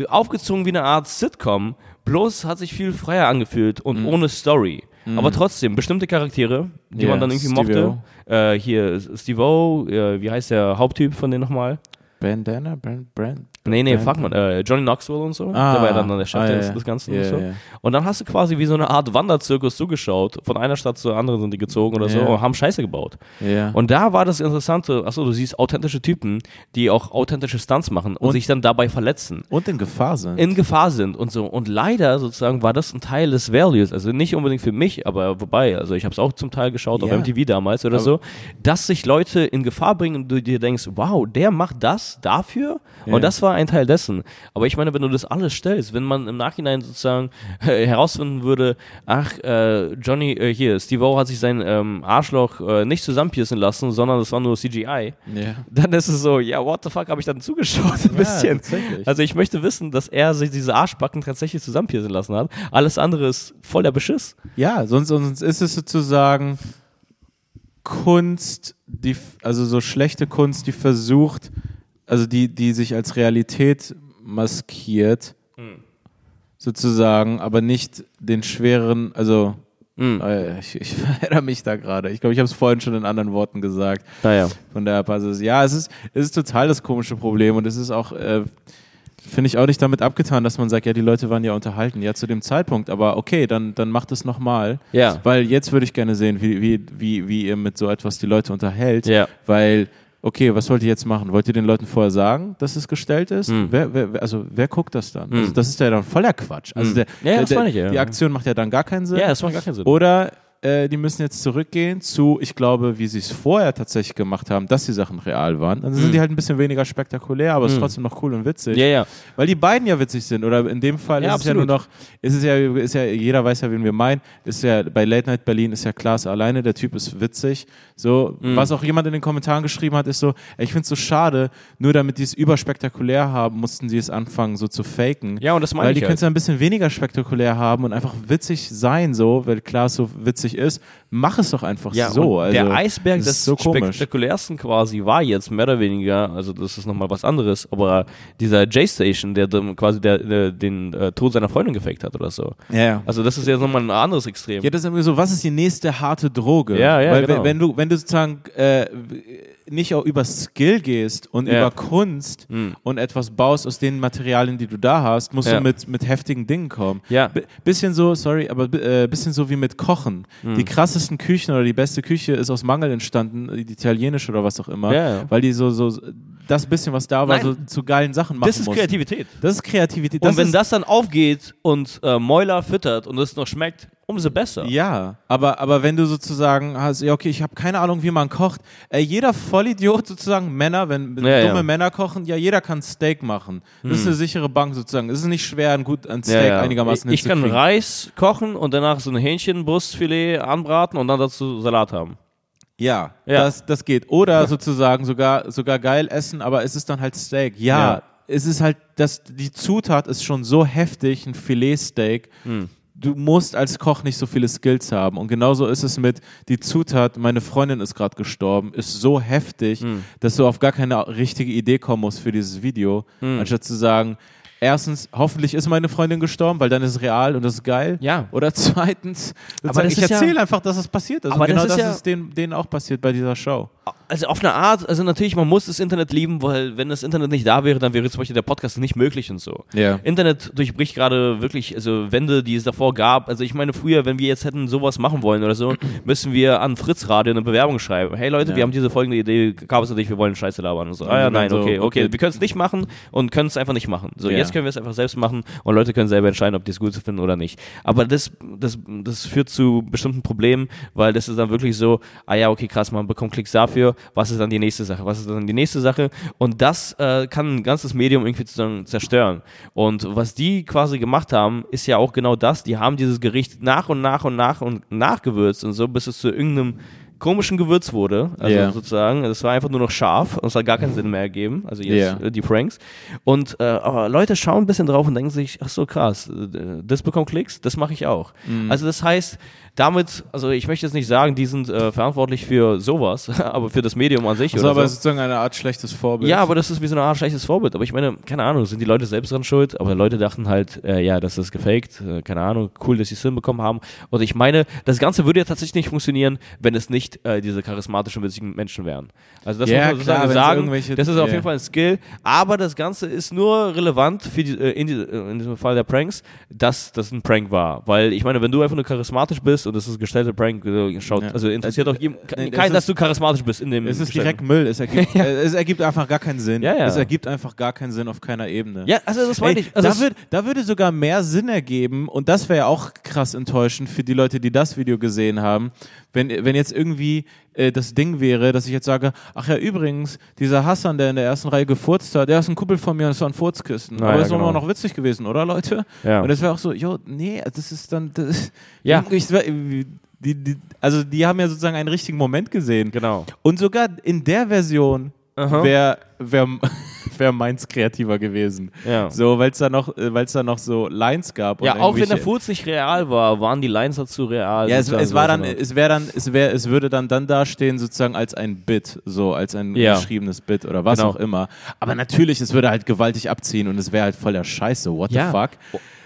Aufgezogen wie eine Art Sitcom, bloß hat sich viel freier angefühlt und ohne Story. Aber trotzdem, bestimmte Charaktere, die man dann irgendwie mochte. Äh, hier, Steve-O, äh, wie heißt der Haupttyp von denen nochmal? Bandana? Brand, Brand? Nee, nee, Brand- fuck man, äh, Johnny Knoxville und so. Ah, der war ja dann der Chef ah, des, des Ganzen Ja, und so. ja. Und dann hast du quasi wie so eine Art Wanderzirkus zugeschaut. Von einer Stadt zur anderen sind die gezogen oder so Ja. und haben Scheiße gebaut. Und da war das Interessante, achso, du siehst authentische Typen, die auch authentische Stunts machen und, Und- sich dann dabei verletzen, Und in Gefahr sind. in Gefahr sind und so. Und leider sozusagen war das ein Teil des Values, also nicht unbedingt für mich, aber wobei, also ich habe es auch zum Teil geschaut auf. MTV damals oder Aber- so, dass sich Leute in Gefahr bringen und du dir denkst, wow, der macht das dafür Ja. und das war ein Teil dessen. Aber ich meine, wenn du das alles stellst, wenn man im Nachhinein sozusagen äh, herausfinden würde, ach, äh, Johnny, äh, hier, Steve O hat sich sein ähm, Arschloch äh, nicht zusammenpiercen lassen, sondern das war nur CGI, ja. dann ist es so, ja, what the fuck, habe ich dann zugeschaut ein bisschen. tatsächlich. Also ich möchte wissen, dass er sich diese Arschbacken tatsächlich zusammenpiercen lassen hat. Alles andere ist voll der Beschiss. Ja, sonst, sonst ist es sozusagen Kunst, die, also so schlechte Kunst, die versucht, also die, die sich als Realität maskiert, Hm. sozusagen, aber nicht den schweren, also Mhm. ich, ich erinnere mich da gerade. Ich glaube, ich habe es vorhin schon in anderen Worten gesagt. Naja. Von der Basis. Ja, es ist, es ist total das komische Problem und es ist auch, äh, finde ich auch nicht damit abgetan, dass man sagt, ja, die Leute waren ja unterhalten, ja, zu dem Zeitpunkt, aber okay, dann, dann macht es nochmal. Ja. Weil jetzt würde ich gerne sehen, wie, wie, wie, wie ihr mit so etwas die Leute unterhält, Ja. weil okay, was wollt ihr jetzt machen? Wollt ihr den Leuten vorher sagen, dass es gestellt ist? Hm. Wer, wer, also wer guckt das dann? Also das ist ja dann voller Quatsch. Also Hm. der, Ja, der, das meine ich, ja. die Aktion macht ja dann gar keinen Sinn. Ja, das macht gar keinen Sinn. Oder äh, die müssen jetzt zurückgehen zu, ich glaube, wie sie es vorher tatsächlich gemacht haben, dass die Sachen real waren. Dann sind Hm. die halt ein bisschen weniger spektakulär, aber es ist trotzdem noch cool und witzig. ja, ja. Weil die beiden ja witzig sind. Oder in dem Fall Ja, ist es ja nur absolut. noch, ist es ja, ist ja, jeder weiß ja, wen wir meinen. Ist ja bei Late Night Berlin ist ja Klaas alleine, der Typ ist witzig. So, Mhm. was auch jemand in den Kommentaren geschrieben hat, ist so, ey, ich finde es so schade, nur damit die es überspektakulär haben, mussten sie es anfangen, so zu faken. Ja, und das meine Weil ich die können halt. es ja ein bisschen weniger spektakulär haben und einfach witzig sein, so, weil Klaas so witzig ist. Mach es doch einfach Ja, so. Also, der Eisberg des so spektakulärsten quasi war jetzt mehr oder weniger, also das ist nochmal was anderes, aber dieser J-Station, der quasi der, der, den äh, Tod seiner Freundin gefaked hat oder so. Ja, ja. Also das ist jetzt nochmal ein anderes Extrem. Ja, das ist irgendwie so, was ist die nächste harte Droge? Ja, ja, Weil genau. wenn, wenn du, wenn du sozusagen äh, nicht auch über Skill gehst und Ja. über Kunst Hm. und etwas baust aus den Materialien, die du da hast, musst Ja. du mit, mit heftigen Dingen kommen. Ja. B bisschen so, sorry, aber äh, bisschen so wie mit Kochen. Hm. Die krassesten Küchen oder die beste Küche ist aus Mangel entstanden, die italienische oder was auch immer, weil die so, so das bisschen, was da war, Nein. so zu geilen Sachen machen das ist mussten. Kreativität. Das ist Kreativität. und wenn ist, das dann aufgeht und äh, Mäuler füttert und es noch schmeckt, umso besser. Ja, aber, aber wenn du sozusagen hast, ja, okay, ich habe keine Ahnung, wie man kocht. Äh, jeder Vollidiot sozusagen, Männer, wenn Ja, dumme ja. Männer kochen, ja, jeder kann Steak machen. Das ist eine sichere Bank sozusagen. Es ist nicht schwer, ein gut ein Steak ja. einigermaßen Ich, ich kann. Reis kochen und danach so ein Hähnchenbrustfilet anbraten und dann dazu Salat haben. Ja, Ja. Das, das geht. Oder sozusagen sogar, sogar geil essen, aber es ist dann halt Steak. Ja, Ja. es ist halt, das, die Zutat ist schon so heftig, ein Filetsteak. Hm. Du musst als Koch nicht so viele Skills haben. Und genauso ist es mit, die Zutat, meine Freundin ist gerade gestorben, ist so heftig, Hm. dass du auf gar keine richtige Idee kommen musst für dieses Video. Hm. Anstatt zu sagen, erstens, hoffentlich ist meine Freundin gestorben, weil dann ist es real und das ist geil. Ja. Oder zweitens, Aber das ich ist ja- erzähle einfach, dass es passiert ist. Aber und genau das das, ist ja- ist denen, denen auch passiert bei dieser Show. Also auf eine Art, also natürlich, man muss das Internet lieben, weil wenn das Internet nicht da wäre, dann wäre zum Beispiel der Podcast nicht möglich und so. Ja. Internet durchbricht gerade wirklich, also Wände, die es davor gab. Also ich meine, früher, wenn wir jetzt hätten sowas machen wollen oder so, müssen wir an Fritz Radio eine Bewerbung schreiben. Hey Leute, Ja. wir haben diese folgende Idee, gab es nicht, wir wollen Scheiße labern und so. Ah ja, nein, so, okay, okay. okay. Wir können es nicht machen und können es einfach nicht machen. So, Ja. jetzt können wir es einfach selbst machen und Leute können selber entscheiden, ob die es gut finden oder nicht. Aber das, das, das führt zu bestimmten Problemen, weil das ist dann wirklich so, ah ja, okay, krass, man bekommt Klicks dafür, was ist dann die nächste Sache, was ist dann die nächste Sache und das äh, kann ein ganzes Medium irgendwie sozusagen zerstören. Und was die quasi gemacht haben, ist ja auch genau das, die haben dieses Gericht nach und nach und nach und nachgewürzt und so, bis es zu irgendeinem komischen Gewürz wurde, also Ja. sozusagen, es war einfach nur noch scharf und es hat gar keinen Sinn mehr ergeben, also jetzt Ja. äh, die Pranks und äh, aber Leute schauen ein bisschen drauf und denken sich, ach so krass, äh, das bekommt Klicks, das mache ich auch. Mhm. Also das heißt, damit, also ich möchte jetzt nicht sagen, die sind äh, verantwortlich für sowas, aber für das Medium an sich Also oder aber so. sozusagen eine Art schlechtes Vorbild. Ja, aber das ist wie so eine Art schlechtes Vorbild. Aber ich meine, keine Ahnung, sind die Leute selbst dran schuld? Aber Leute dachten halt, äh, ja, das ist gefaked, äh, keine Ahnung, cool, dass sie es hinbekommen haben. Und ich meine, das Ganze würde ja tatsächlich nicht funktionieren, wenn es nicht äh, diese charismatischen, witzigen Menschen wären. Also das Ja, muss man klar, sozusagen sagen, das ist auf jeden Fall ein Skill. Aber das Ganze ist nur relevant für die, äh, in, die, äh, in diesem Fall der Pranks, dass das ein Prank war. Weil ich meine, wenn du einfach nur charismatisch bist und das ist gestellter Prank, äh, schaut, Ja. also interessiert auch jedem, Nee, das keinen, dass ist- du charismatisch bist in dem Es ist direkt Müll. Es ergibt, äh, es ergibt einfach gar keinen Sinn. Ja, ja. Es ergibt einfach gar keinen Sinn auf keiner Ebene. Ja, also das Ey, ich. Also da, es- würd, da würde sogar mehr Sinn ergeben, und das wäre ja auch krass enttäuschend für die Leute, die das Video gesehen haben, wenn, wenn jetzt irgendwie äh, das Ding wäre, dass ich jetzt sage, ach ja, übrigens, dieser Hassan, der in der ersten Reihe gefurzt hat, der ist ein Kumpel von mir und das war ein Furzkissen. Na Aber ja, das ist genau. immer noch witzig gewesen, oder Leute? Ja. Und das wäre auch so, jo, nee, das ist dann, das, Ja. Ich, die, die, also die haben ja sozusagen einen richtigen Moment gesehen. Genau. Und sogar in der Version wäre wär, wär meins kreativer gewesen. Ja. So, weil es da noch, äh, weil es da noch so Lines gab. Ja, auch wenn der Furz nicht real war, waren die Lines dazu real. Ja, es, es war dann, es wäre dann, es wäre, es würde dann dann dastehen sozusagen als ein Bit, so als ein Ja. geschriebenes Bit oder was Genau. auch immer. Aber natürlich, es würde halt gewaltig abziehen und es wäre halt voll der Scheiße. What Ja. the fuck?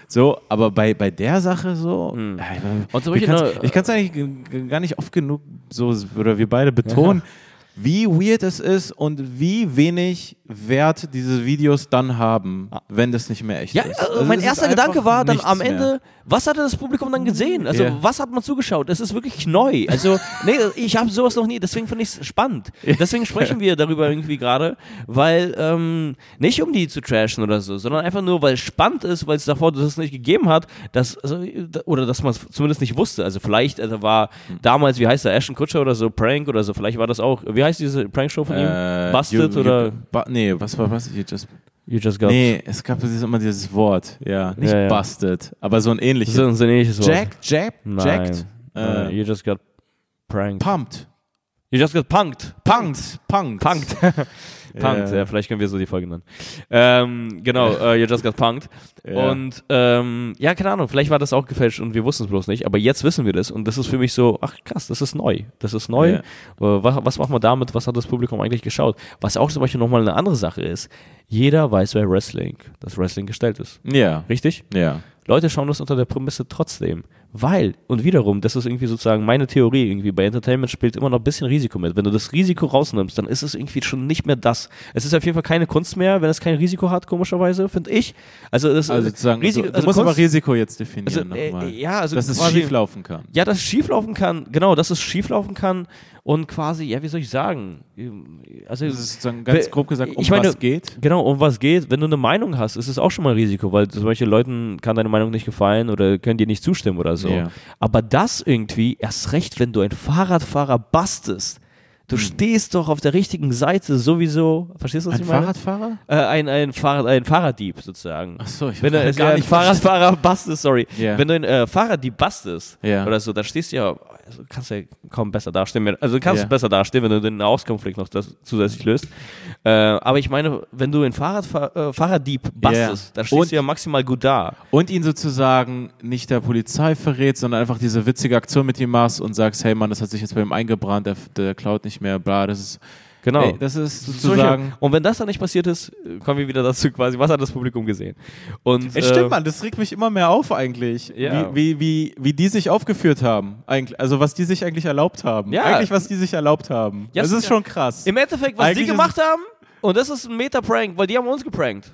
So, aber bei, bei der Sache so, ja, ich, Und zum ich Beispiel eine- ich kann es eigentlich gar nicht oft genug so oder wir beide betonen. wie weird es ist und wie wenig Wert diese Videos dann haben, wenn das nicht mehr echt Ja, ist. also Also mein erster Gedanke war dann am mehr. Was hatte das Publikum dann gesehen? Also Ja. was hat man zugeschaut? Es ist wirklich neu. Also nee, ich habe sowas noch nie, deswegen finde ich es spannend. Deswegen sprechen wir darüber irgendwie gerade, weil ähm, nicht um die zu trashen oder so, sondern einfach nur, weil es spannend ist, weil es davor das nicht gegeben hat, dass, also, oder dass man es zumindest nicht wusste. Also vielleicht also war damals, wie heißt der, Ashton Kutscher oder so, Prank oder so, vielleicht war das auch, wie heißt diese Prankshow von ihm? Äh, Busted you, oder You, bu nee, was war was? You just, You Just Got... nee, es gab dieses, immer dieses Wort. Ja, nicht Ja, ja. busted, aber so ein ähnliches. So, so ein ähnliches Wort. Jack, Jab, Nein. jacked, äh, you just got pranked. pumped, You just got punked. punked, punked. Punked. punked, Ja. ja, vielleicht können wir so die Folge nennen. Ähm, genau, äh, you just got punked. Ja. Und ähm, ja, keine Ahnung, vielleicht war das auch gefälscht und wir wussten es bloß nicht, aber jetzt wissen wir das und das ist für mich so, ach krass, das ist neu. Das ist neu. Ja. Äh, was, was machen wir damit? Was hat das Publikum eigentlich geschaut? Was auch zum Beispiel nochmal eine andere Sache ist, jeder weiß, wer Wrestling, das Wrestling gestellt ist. Ja, Richtig? ja. Leute schauen das unter der Prämisse trotzdem. Weil, und wiederum, das ist irgendwie sozusagen meine Theorie, irgendwie bei Entertainment spielt immer noch ein bisschen Risiko mit. Wenn du das Risiko rausnimmst, dann ist es irgendwie schon nicht mehr das. Es ist auf jeden Fall keine Kunst mehr, wenn es kein Risiko hat, komischerweise, finde ich. Also, das Also sozusagen, Risiko, du, also musst Kunst, aber Risiko jetzt definieren also, äh, nochmal. ja, also dass es schieflaufen kann. Ja, dass es schieflaufen kann, genau, dass es schieflaufen kann und quasi, ja, wie soll ich sagen? Also, Das ist sozusagen ganz grob gesagt, um ich meine- was geht. Genau, um was geht. Wenn du eine Meinung hast, ist es auch schon mal ein Risiko, weil zum Beispiel Leuten kann deine Meinung nicht gefallen oder können dir nicht zustimmen oder so. Ja. Aber das irgendwie, erst recht, wenn du ein Fahrradfahrer bastest, du stehst doch auf der richtigen Seite sowieso. Verstehst du, was Ein ich meine? Fahrradfahrer? Äh, ein, ein, Fahrrad, ein Fahrraddieb sozusagen. Ach so, ich Wenn du also gar ein nicht Fahrradfahrer bastest, sorry. Ja. Wenn du ein äh, Fahrraddieb bastest Ja. oder so, dann stehst du ja, also kannst ja kaum besser dastehen. Also kannst Ja. besser dastehen, wenn du den Auskonflikt noch das zusätzlich löst. Äh, aber ich meine, wenn du ein Fahrrad, äh, Fahrraddieb bastest, Ja. dann stehst Und- du ja maximal gut da. Und ihn sozusagen nicht der Polizei verrät, sondern einfach diese witzige Aktion mit ihm machst und sagst, hey Mann, das hat sich jetzt bei ihm eingebrannt, der, der klaut nicht mehr, bla, das ist, Genau. ey, das ist Solche- sozusagen... Und wenn das dann nicht passiert ist, kommen wir wieder dazu quasi, was hat das Publikum gesehen? Und, Es äh, stimmt, Mann, das regt mich immer mehr auf eigentlich, Ja. wie, wie, wie, wie die sich aufgeführt haben, eigentlich, also was die sich eigentlich erlaubt haben. Ja. Eigentlich, was die sich erlaubt haben. Ja, das ist schon krass. Im Endeffekt, was Eigentlich die gemacht haben, und das ist ein Meta-Prank, weil die haben uns geprankt.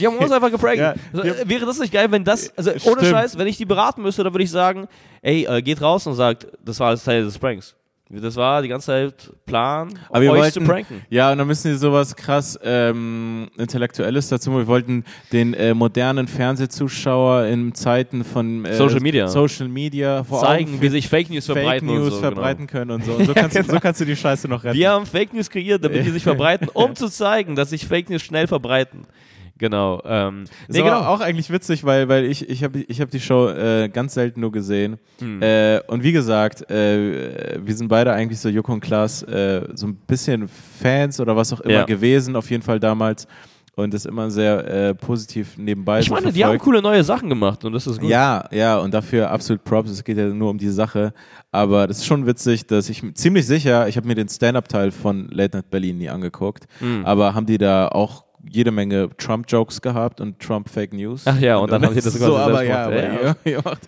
Die haben uns einfach geprankt. Ja, so, die- äh, wäre das nicht geil, wenn das, also ohne Stimmt. Scheiß, wenn ich die beraten müsste, dann würde ich sagen, ey, äh, geht raus und sagt, das war alles Teil des Pranks. Das war die ganze Zeit Plan, Aber wir euch wollten, zu pranken. Ja, und dann müssen die sowas krass ähm, Intellektuelles dazu machen. Wir wollten den äh, modernen Fernsehzuschauer in Zeiten von äh, Social Media. Social Media vor Zeigen, Augen wie sich Fake News Fake verbreiten News und so. verbreiten können und so. Und so, kannst, du- so kannst du die Scheiße noch Genau. retten. Wir haben Fake News kreiert, damit die sich verbreiten, um zu zeigen, dass sich Fake News schnell verbreiten. Genau. Ähm, nee, aber genau. auch eigentlich witzig, weil, weil ich, ich habe ich hab die Show äh, ganz selten nur gesehen. Hm. Äh, und wie gesagt, äh, wir sind beide eigentlich so Joko und Klaas äh, so ein bisschen Fans oder was auch immer Ja. gewesen, auf jeden Fall damals. Und das immer sehr äh, positiv nebenbei Ich so meine, die haben coole neue Sachen gemacht und das ist gut. Ja, ja, und dafür absolut Props. Es geht ja nur um die Sache. Aber das ist schon witzig, dass ich ziemlich sicher, ich habe mir den Stand-Up-Teil von Late Night Berlin nie angeguckt, Hm. aber haben die da auch jede Menge Trump-Jokes gehabt und Trump-Fake News? Ach ja, und dann haben die das so, quasi aber selbst ja, gemacht. aber Ja, ja. Ihr, ihr, macht,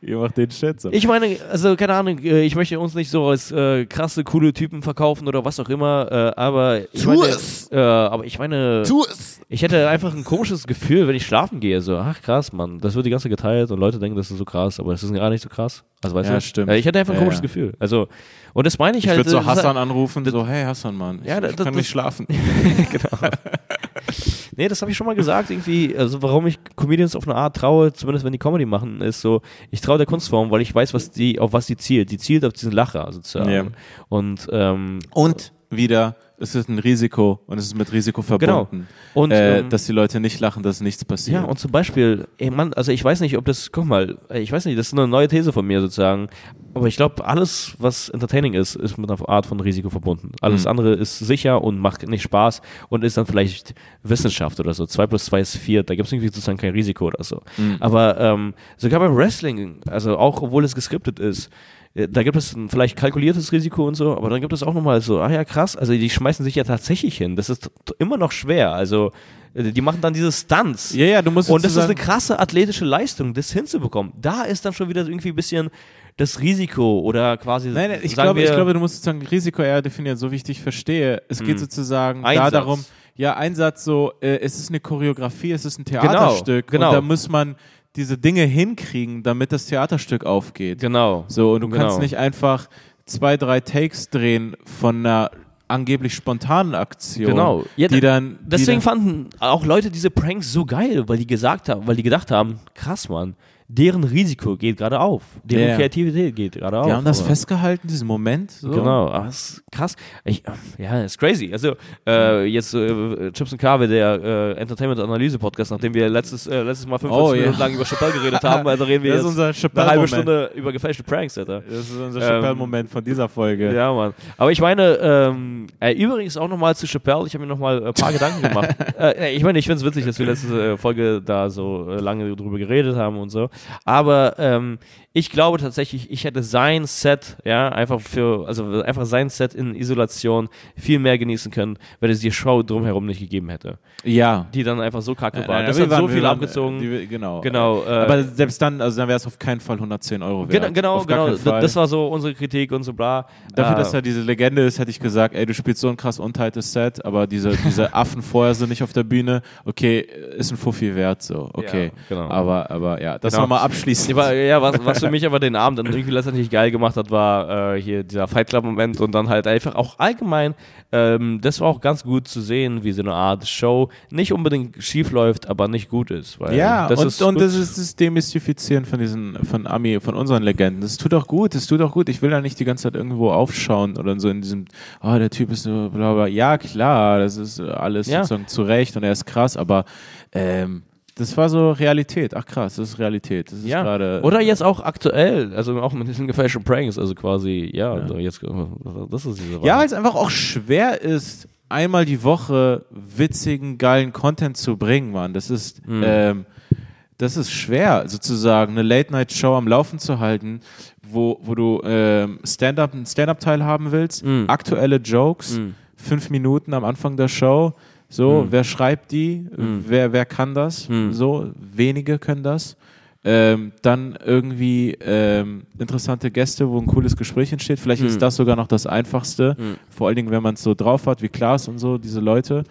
ihr macht den Shit so. Ich meine, also keine Ahnung, äh, ich möchte uns nicht so als äh, krasse, coole Typen verkaufen oder was auch immer, äh, aber ich Tu meine, es! Äh, aber ich meine, es! ich hätte einfach ein komisches Gefühl, wenn ich schlafen gehe, so, ach krass, Mann, das wird die ganze Zeit geteilt und Leute denken, das ist so krass, aber es ist gar nicht so krass. Also weißt Ja, du? stimmt. Äh, Ich hätte einfach ein Ja, komisches ja. Gefühl. Also, und das meine ich, Ich halt. würde so äh, das Hassan anrufen, so, hey Hassan, Mann, ich, Ja, ich das- kann das- nicht schlafen. genau. Nee, das habe ich schon mal gesagt, irgendwie, also warum ich Comedians auf eine Art traue, zumindest wenn die Comedy machen, ist so, ich traue der Kunstform, weil ich weiß, was die, auf was die zielt. Die zielt auf diesen Lacher sozusagen. Ja. Und, ähm, Und wieder, es ist ein Risiko und es ist mit Risiko verbunden. und äh, ähm, dass die Leute nicht lachen, dass nichts passiert. ja, und zum Beispiel, ey Mann, also ich weiß nicht, ob das, guck mal, ich weiß nicht, das ist eine neue These von mir sozusagen, aber ich glaube, alles, was entertaining ist, ist mit einer Art von Risiko verbunden. Alles Mhm. andere ist sicher und macht nicht Spaß und ist dann vielleicht Wissenschaft oder so. 2 plus 2 ist 4, da gibt es irgendwie sozusagen kein Risiko oder so. Mhm. Aber ähm, sogar beim Wrestling, also auch obwohl es geskriptet ist, da gibt es ein vielleicht kalkuliertes Risiko und so, aber dann gibt es auch nochmal so, ah ja, krass, also die schmeißen sich ja tatsächlich hin. Das ist immer noch schwer. Also äh, die machen dann diese Stunts. Ja, ja, du musst Und das ist eine krasse athletische Leistung, das hinzubekommen. Da ist dann schon wieder irgendwie ein bisschen das Risiko oder quasi. Nein, nein, ich glaube, ich glaube, du musst sozusagen Risiko eher definieren, so wie ich dich verstehe. Es geht sozusagen da darum, ja, Einsatz so, äh, es ist eine Choreografie, es ist ein Theaterstück genau. und da muss man diese Dinge hinkriegen, damit das Theaterstück aufgeht. Genau. So, und du Genau. kannst nicht einfach zwei, drei Takes drehen von einer angeblich spontanen Aktion, Genau. Ja, die dann die Deswegen dann, fanden auch Leute diese Pranks so geil, weil die gesagt haben, weil die gedacht haben, krass, Mann, deren Risiko geht gerade auf, deren Ja. Kreativität geht gerade auf. die haben das Aber- festgehalten, diesen Moment. So. Genau, aber das ist krass. Ich, ja, ist crazy. Also äh, jetzt äh, Chips und Kabe, der äh, Entertainment-Analyse-Podcast, nachdem wir letztes, äh, letztes Mal 45 Oh, ja. Minuten lang über Chappelle geredet haben, also reden wir Das jetzt unser eine halbe. Stunde über gefälschte Pranks, Alter. Das ist unser Ähm, Chappelle-Moment von dieser Folge. Ja, Mann. Aber ich meine, ähm, äh, übrigens auch nochmal zu Chappelle, ich habe mir nochmal ein paar Gedanken gemacht. Äh, ich meine, ich finde es witzig, dass wir letzte äh, Folge da so äh, lange drüber geredet haben und so. Aber ähm, ich glaube tatsächlich, ich hätte sein Set, ja, einfach für, also einfach sein Set in Isolation viel mehr genießen können, wenn es die Show drumherum nicht gegeben hätte. Ja. Die dann einfach so kacke war. Nein, das hat waren- so viel waren, abgezogen. äh, Die, genau. Genau, äh, Aber selbst dann, also dann wäre es auf keinen Fall 110 Euro wert. Genau, genau. Das war so unsere Kritik und so bla. Dafür, Äh, dass er diese Legende ist, hätte ich gesagt, ey, du spielst so ein krass untightes Set, aber diese, diese Affen vorher sind nicht auf der Bühne. Okay, ist ein Fuffi wert, so. Okay. Ja, genau. Aber, aber ja, das Genau. Nochmal abschließend. Ja, wa- ja was, was für mich aber den Abend dann irgendwie letztendlich geil gemacht hat, war äh, hier dieser Fight Club Moment und dann halt einfach auch allgemein, ähm, das war auch ganz gut zu sehen, wie so eine Art Show nicht unbedingt schief läuft, aber nicht gut ist. Weil Ja, das und, ist und das ist das Demystifizieren von diesen, von Ami, von unseren Legenden. Das tut auch gut, das tut auch gut. Ich will da nicht die ganze Zeit irgendwo aufschauen oder so in diesem, oh, der Typ ist so bla bla. Ja, klar, das ist alles Ja. sozusagen zurecht und er ist krass, aber ähm, das war so Realität. Ach krass, das ist Realität. Das ist ja. gerade. Oder jetzt auch aktuell, also auch mit diesen gefälschten Pranks, also quasi, ja, Also jetzt, das ist diese Ja, weil es einfach auch schwer ist, einmal die Woche witzigen, geilen Content zu bringen, Mann. Das ist, Mhm. ähm, das ist schwer, sozusagen eine Late-Night-Show am Laufen zu halten, wo, wo du ähm, Stand-up, einen Stand-up-Teil haben willst, Mhm. aktuelle Jokes, Mhm. fünf Minuten am Anfang der Show. So, Mhm. wer schreibt die? Mhm. Wer, wer kann das? Mhm. So, wenige können das. Ähm, dann irgendwie ähm, interessante Gäste, wo ein cooles Gespräch entsteht. Vielleicht ist das sogar noch das Einfachste. Mhm. Vor allen Dingen, wenn man es so drauf hat, wie Klaas und so, diese Leute.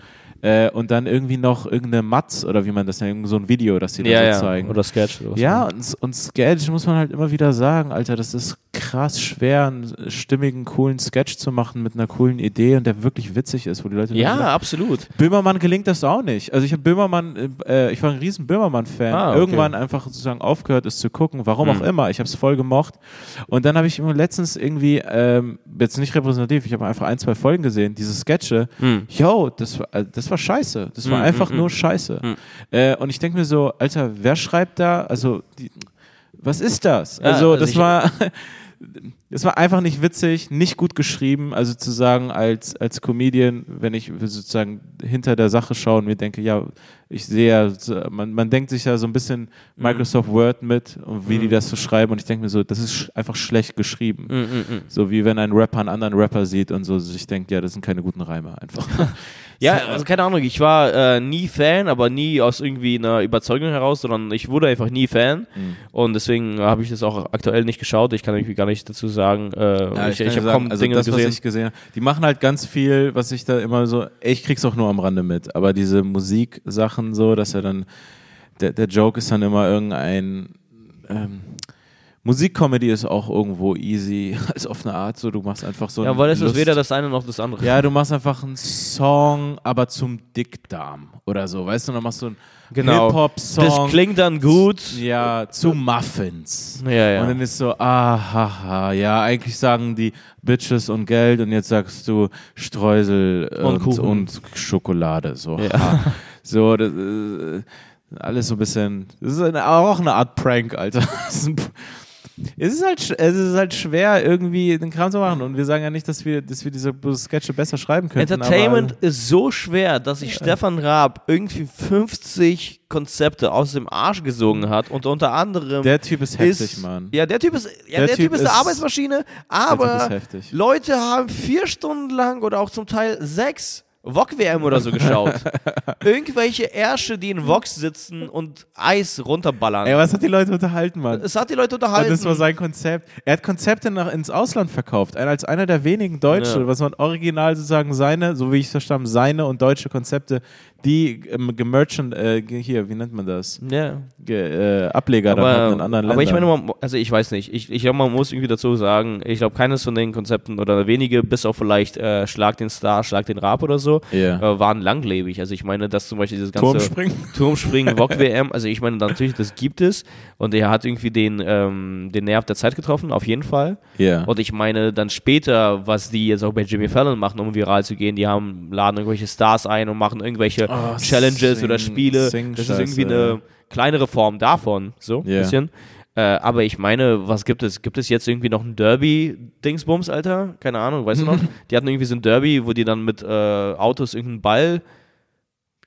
Äh, und dann irgendwie noch irgendeine Matz oder wie man das nennt, so ein Video, das sie ja, da ja. so zeigen. Oder Sketch. Oder was. Ja, und, und Sketch muss man halt immer wieder sagen, Alter, das ist krass schwer, einen stimmigen, coolen Sketch zu machen mit einer coolen Idee und der wirklich witzig ist, wo die Leute ja, lachen. absolut. Böhmermann gelingt das auch nicht. Also ich habe Böhmermann, äh, ich war ein riesen Böhmermann-Fan. Ah, okay. Irgendwann einfach sozusagen aufgehört, es zu gucken, warum Hm. auch immer. Ich habe es voll gemocht. Und dann habe ich letztens irgendwie, ähm, jetzt nicht repräsentativ, ich habe einfach ein, zwei Folgen gesehen, diese Sketche. Mhm. Yo, das war, äh, das war scheiße. Das war Hm, einfach hm, nur hm. scheiße. Hm. Äh, und ich denke mir so, Alter, wer schreibt da? Also, die, was ist das? Ja, Also, also das war. Es war einfach nicht witzig, nicht gut geschrieben. Also zu sagen, als, als Comedian, wenn ich sozusagen hinter der Sache schaue und mir denke, ja, ich sehe ja, man, man denkt sich ja so ein bisschen Microsoft Word mit und wie die Mhm. das so schreiben und ich denke mir so, das ist sch einfach schlecht geschrieben. Mhm, mhm. So wie wenn ein Rapper einen anderen Rapper sieht und so sich denkt, ja, das sind keine guten Reime einfach. Ja, also keine Ahnung, ich war äh, nie Fan, aber nie aus irgendwie einer Überzeugung heraus, sondern ich wurde einfach nie Fan Mhm. und deswegen habe ich das auch aktuell nicht geschaut. Ich kann irgendwie gar nicht dazu sagen, äh, ich, ich, habe kaum also Dinge das, was gesehen. ich gesehen habe. Die machen halt ganz viel, was ich da immer so, ich krieg's auch nur am Rande mit, aber diese Musiksachen so, dass er dann, der, der Joke ist dann immer irgendein, ähm, Musikcomedy ist auch irgendwo easy, also auf eine Art so, du machst einfach so ja, weil es ist Lust- weder das eine noch das andere. ja, du machst einfach einen Song, aber zum Dickdarm oder so, weißt du, dann machst du einen Genau. Hip-Hop-Song. das klingt dann gut. Ja, zu Muffins. Ja, ja. Und dann ist so, ah, ja, eigentlich sagen die Bitches und Geld und jetzt sagst du Streusel Und und, und Schokolade. So, Ja. so das, äh, alles so ein bisschen, das ist eine, auch eine Art Prank, Alter. Das ist ein, es ist halt, es ist halt schwer, irgendwie den Kram zu machen. Und wir sagen ja nicht, dass wir, dass wir diese Sketche besser schreiben könnten. Entertainment ist so schwer, dass sich Stefan Raab irgendwie 50 Konzepte aus dem Arsch gesogen hat und unter anderem Der Typ ist heftig, ist, Mann. Ja, der Typ ist, ja, Der der, Typ typ, ist eine Arbeitsmaschine, aber. Leute haben vier Stunden lang oder auch zum Teil sechs VOG-WM oder so geschaut. Irgendwelche Ärsche, die in VOGs sitzen und Eis runterballern. Ey, was hat die Leute unterhalten, Mann? es hat die Leute Und unterhalten. das war sein Konzept. Er hat Konzepte nach, ins Ausland verkauft. Ein- Als einer der wenigen Deutsche, Ja. was man original sozusagen seine, so wie ich es verstanden, seine und deutsche Konzepte, die ähm, gemerchant, äh, hier, wie nennt man das? ja. Ge, äh, Ableger dann hatten in anderen Ländern. aber ich meine, man, also ich weiß nicht. Ich, ich glaube, man muss irgendwie dazu sagen, ich glaube, keines von den Konzepten oder wenige, bis auf vielleicht äh, Schlag den Star, Schlag den Rab oder so, Ja. äh, waren langlebig. Also ich meine, dass zum Beispiel dieses ganze Turmspringen. Turmspringen, VOG WM, also ich meine natürlich, das gibt es und er hat irgendwie den, ähm, den Nerv der Zeit getroffen, auf jeden Fall. Ja. Und ich meine dann später, was die jetzt auch bei Jimmy Fallon machen, um viral zu gehen, die haben, laden irgendwelche Stars ein und machen irgendwelche Oh, Challenges Sing- oder Spiele. Sing- das ist irgendwie eine kleinere Form davon, so ein Ja. bisschen. Äh, aber ich meine, was gibt es? Gibt es jetzt irgendwie noch ein Derby-Dingsbums, Alter? Keine Ahnung, weißt du noch? Die hatten irgendwie so ein Derby, wo die dann mit äh, Autos irgendeinen Ball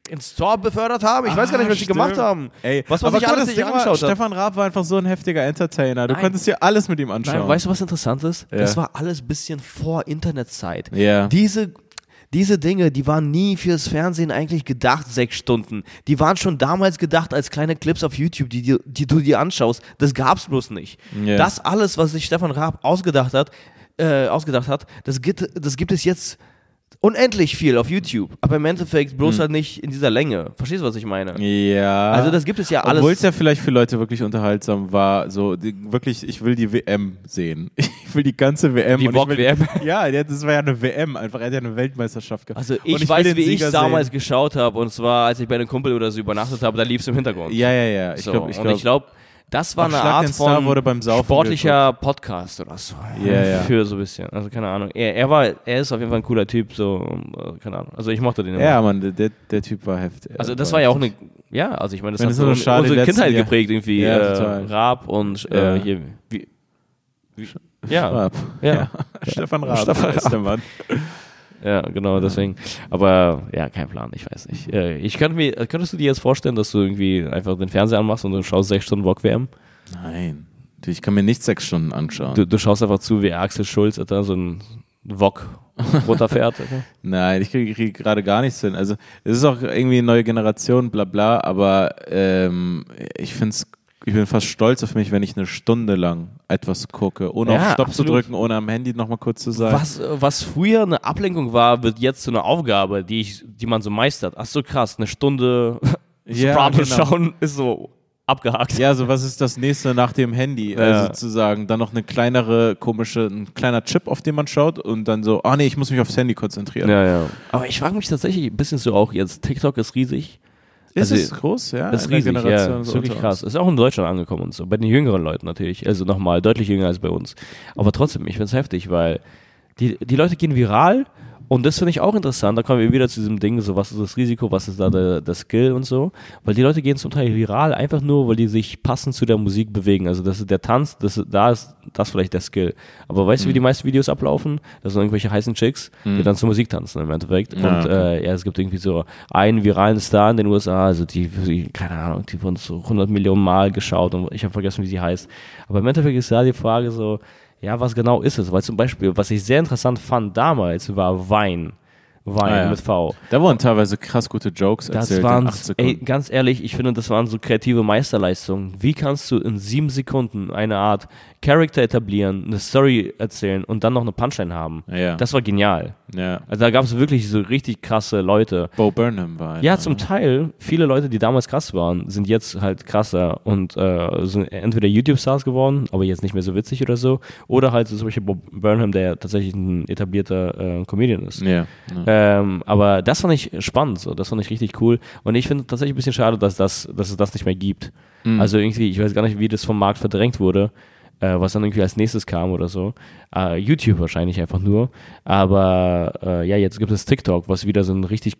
ins Tor befördert haben. Ich weiß gar nicht, was die stimmt. gemacht haben. Ey, was man sich alles nicht Ding war, angeschaut hat. Stefan Raab war einfach so ein heftiger Entertainer. Du Nein. konntest dir alles mit ihm anschauen. Nein, weißt du, was interessant ist? Ja. Das war alles ein bisschen vor Internetzeit. Ja. Diese, diese Dinge, die waren nie fürs Fernsehen eigentlich gedacht, sechs Stunden. Die waren schon damals gedacht als kleine Clips auf YouTube, die, dir- die du dir anschaust. Das gab's bloß nicht. Ja. Das alles, was sich Stefan Raab ausgedacht hat, äh, ausgedacht hat, das gibt, das gibt es jetzt unendlich viel auf YouTube. Aber im Endeffekt bloß halt nicht in dieser Länge. Verstehst du, was ich meine? ja. Also das gibt es ja alles. Obwohl es ja vielleicht für Leute wirklich unterhaltsam war, so die, wirklich, ich will die WM sehen. Ich will die ganze WM. Die ich will- VOG-WM. Ja, das war ja eine WM einfach. Er hat ja eine Weltmeisterschaft gehabt. Also ich, will weiß, wie ich Sieger damals sehen. geschaut habe und zwar, als ich bei einem Kumpel oder so übernachtet habe, da lief es im Hintergrund. Ja, ja, ja. Ich so, glaube, ich und glaube. ich glaube, das war Auch eine Art von wurde beim Saufen sportlicher Podcast oder so. Ja, ja. Für so ein bisschen. Also keine Ahnung. Er, er war, er ist auf jeden Fall ein cooler Typ, so, äh, keine Ahnung. Also ich mochte den immer. ja, Mann, der- der, Typ war heftig. Also das war ja auch eine, ja, also ich meine, das Wenn hat so schade, unsere Kindheit Jahr- geprägt irgendwie. Ja, äh. Raab und äh, Ja. hier, wie, wie, ja, Raab. ja. Stefan Raab. Stefan ist der Mann. Ja, genau, deswegen. Aber ja, kein Plan, ich weiß nicht. Äh, Ich könnte mir, könntest du dir jetzt vorstellen, dass du irgendwie einfach den Fernseher anmachst und du schaust sechs Stunden VOG WM? Nein. Ich kann mir nicht sechs Stunden anschauen. Du, du schaust einfach zu, wie Axel Schulz Alter, so ein VOG runterfährt. Nein, ich kriege krieg gerade gar nichts hin. Also es ist auch irgendwie eine neue Generation, bla bla, aber ähm, ich finde ich bin fast stolz auf mich, wenn ich eine Stunde lang etwas gucke, ohne Ja, auf Stopp absolut. zu drücken, ohne am Handy nochmal kurz zu sein. Was, was früher eine Ablenkung war, wird jetzt zu einer Aufgabe, die, ich, die man so meistert. Ach so krass, eine Stunde Ja, genau. schauen ist so abgehakt. Ja, so was ist das nächste nach dem Handy, Ja. also sozusagen. Dann noch eine kleinere, komische, ein kleiner Chip, auf den man schaut und dann so, ah nee, ich muss mich aufs Handy konzentrieren. Ja, ja. Aber ich frage mich tatsächlich ein bisschen so auch jetzt, TikTok ist riesig. Ist Also, es groß, ja? Das ist riesig, ja. Generation Ist so wirklich krass. Ist auch in Deutschland angekommen und so. Bei den jüngeren Leuten natürlich. Also nochmal deutlich jünger als bei uns. Aber trotzdem, ich finde es heftig, weil die, die Leute gehen viral und das finde ich auch interessant. Da kommen wir wieder zu diesem Ding, so was ist das Risiko, was ist da der, der Skill und so. Weil die Leute gehen zum Teil viral einfach nur, weil die sich passend zu der Musik bewegen. Also das ist der Tanz, das ist, da ist das vielleicht der Skill. Aber weißt du, wie die meisten Videos ablaufen? Das sind irgendwelche heißen Chicks, die dann zur Musik tanzen im Endeffekt. Ja, und äh, ja, es gibt irgendwie so einen viralen Star in den USA, also die, die keine Ahnung, die wurden so 100 Millionen Mal geschaut und ich habe vergessen, wie sie heißt. Aber im Endeffekt ist da die Frage so, ja, was genau ist es? Weil zum Beispiel, was ich sehr interessant fand damals, war Wein. Wein Ah, ja. mit V. Da wurden teilweise krass gute Jokes Das erzählt waren, in acht ey, ganz ehrlich, ich finde, das waren so kreative Meisterleistungen. Wie kannst du in sieben Sekunden eine Art Charakter etablieren, eine Story erzählen und dann noch eine Punchline haben? ja. Das war genial. ja. Also da gab es wirklich so richtig krasse Leute. Bo Burnham war einer. Ja, zum Teil, viele Leute, die damals krass waren, sind jetzt halt krasser und äh, sind entweder YouTube-Stars geworden, aber jetzt nicht mehr so witzig oder so, oder halt so zum Beispiel Bob Burnham, der tatsächlich ein etablierter äh, Comedian ist. Ja. ja. Ähm, aber das fand ich spannend, so. das fand ich richtig cool. Und ich finde tatsächlich ein bisschen schade, dass, das, dass es das nicht mehr gibt. Mhm. Also irgendwie, ich weiß gar nicht, wie das vom Markt verdrängt wurde, äh, was dann irgendwie als nächstes kam oder so. Äh, YouTube wahrscheinlich einfach nur. Aber äh, ja, jetzt gibt es TikTok, was wieder so ein richtig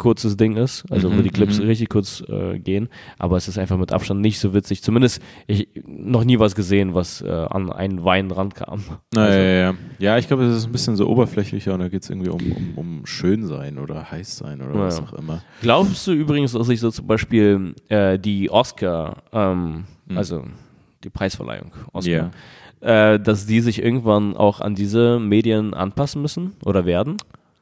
kurzes Ding ist, also wo Mhm, die Clips mhm. richtig kurz äh, gehen, aber es ist einfach mit Abstand nicht so witzig. Zumindest ich noch nie was gesehen, was äh, an einen Wein rankam. Na, Also- ja, ja, ja. ich glaube, es ist ein bisschen so oberflächlicher und da geht es irgendwie um, um, um Schönsein oder Heißsein oder Ja, was auch immer. Glaubst du übrigens, dass sich so zum Beispiel äh, die Oscar, ähm, Hm. also die Preisverleihung, Oscar, Ja. äh, dass die sich irgendwann auch an diese Medien anpassen müssen oder werden?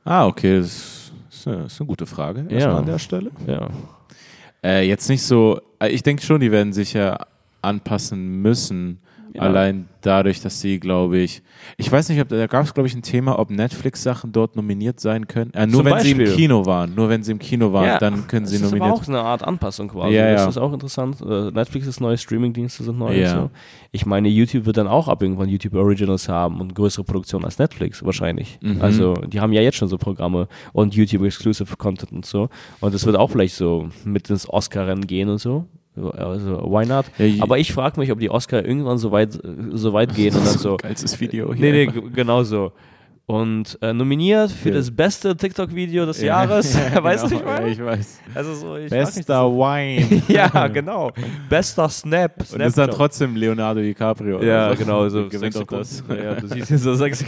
Ah, okay, das ist, eine, das ist eine gute Frage erstmal Ja. an der Stelle. Ja. Äh, jetzt nicht so, äh, ich denke schon, die werden sich ja anpassen müssen. Ja. Allein dadurch, dass sie, glaube ich, ich weiß nicht, ob da gab es, glaube ich, ein Thema, ob Netflix-Sachen dort nominiert sein können. Äh, nur Zum wenn sie im Beispiel. Kino waren. Nur wenn sie im Kino waren, Ja, dann können sie das ist aber nominiert auch eine Art Anpassung quasi. Ja, Das ist auch interessant. Äh, Netflix ist neu, Streamingdienste sind neu Ja. und so. Ich meine, YouTube wird dann auch ab irgendwann YouTube Originals haben und größere Produktionen als Netflix wahrscheinlich. Mhm. Also die haben ja jetzt schon so Programme und YouTube Exclusive Content und so. Und das wird auch vielleicht so mit ins Oscar-Rennen gehen und so. Also why not? Ja, Aber ich frage mich, ob die Oscar irgendwann so weit, so weit gehen und dann so. Geilstes Video Nee, hier. nee, g- genau so. Und äh, nominiert für Ja. das beste TikTok-Video des Ja, Jahres. ja, weißt du, genau. ich meine? Ja, ich weiß. Also so, ich Bester Wine. Ja, genau. Bester Snap. Und Snap ist dann trotzdem Leonardo DiCaprio. Ja, so. genau, so Gewinnt auch das. Ja, du siehst so sechs.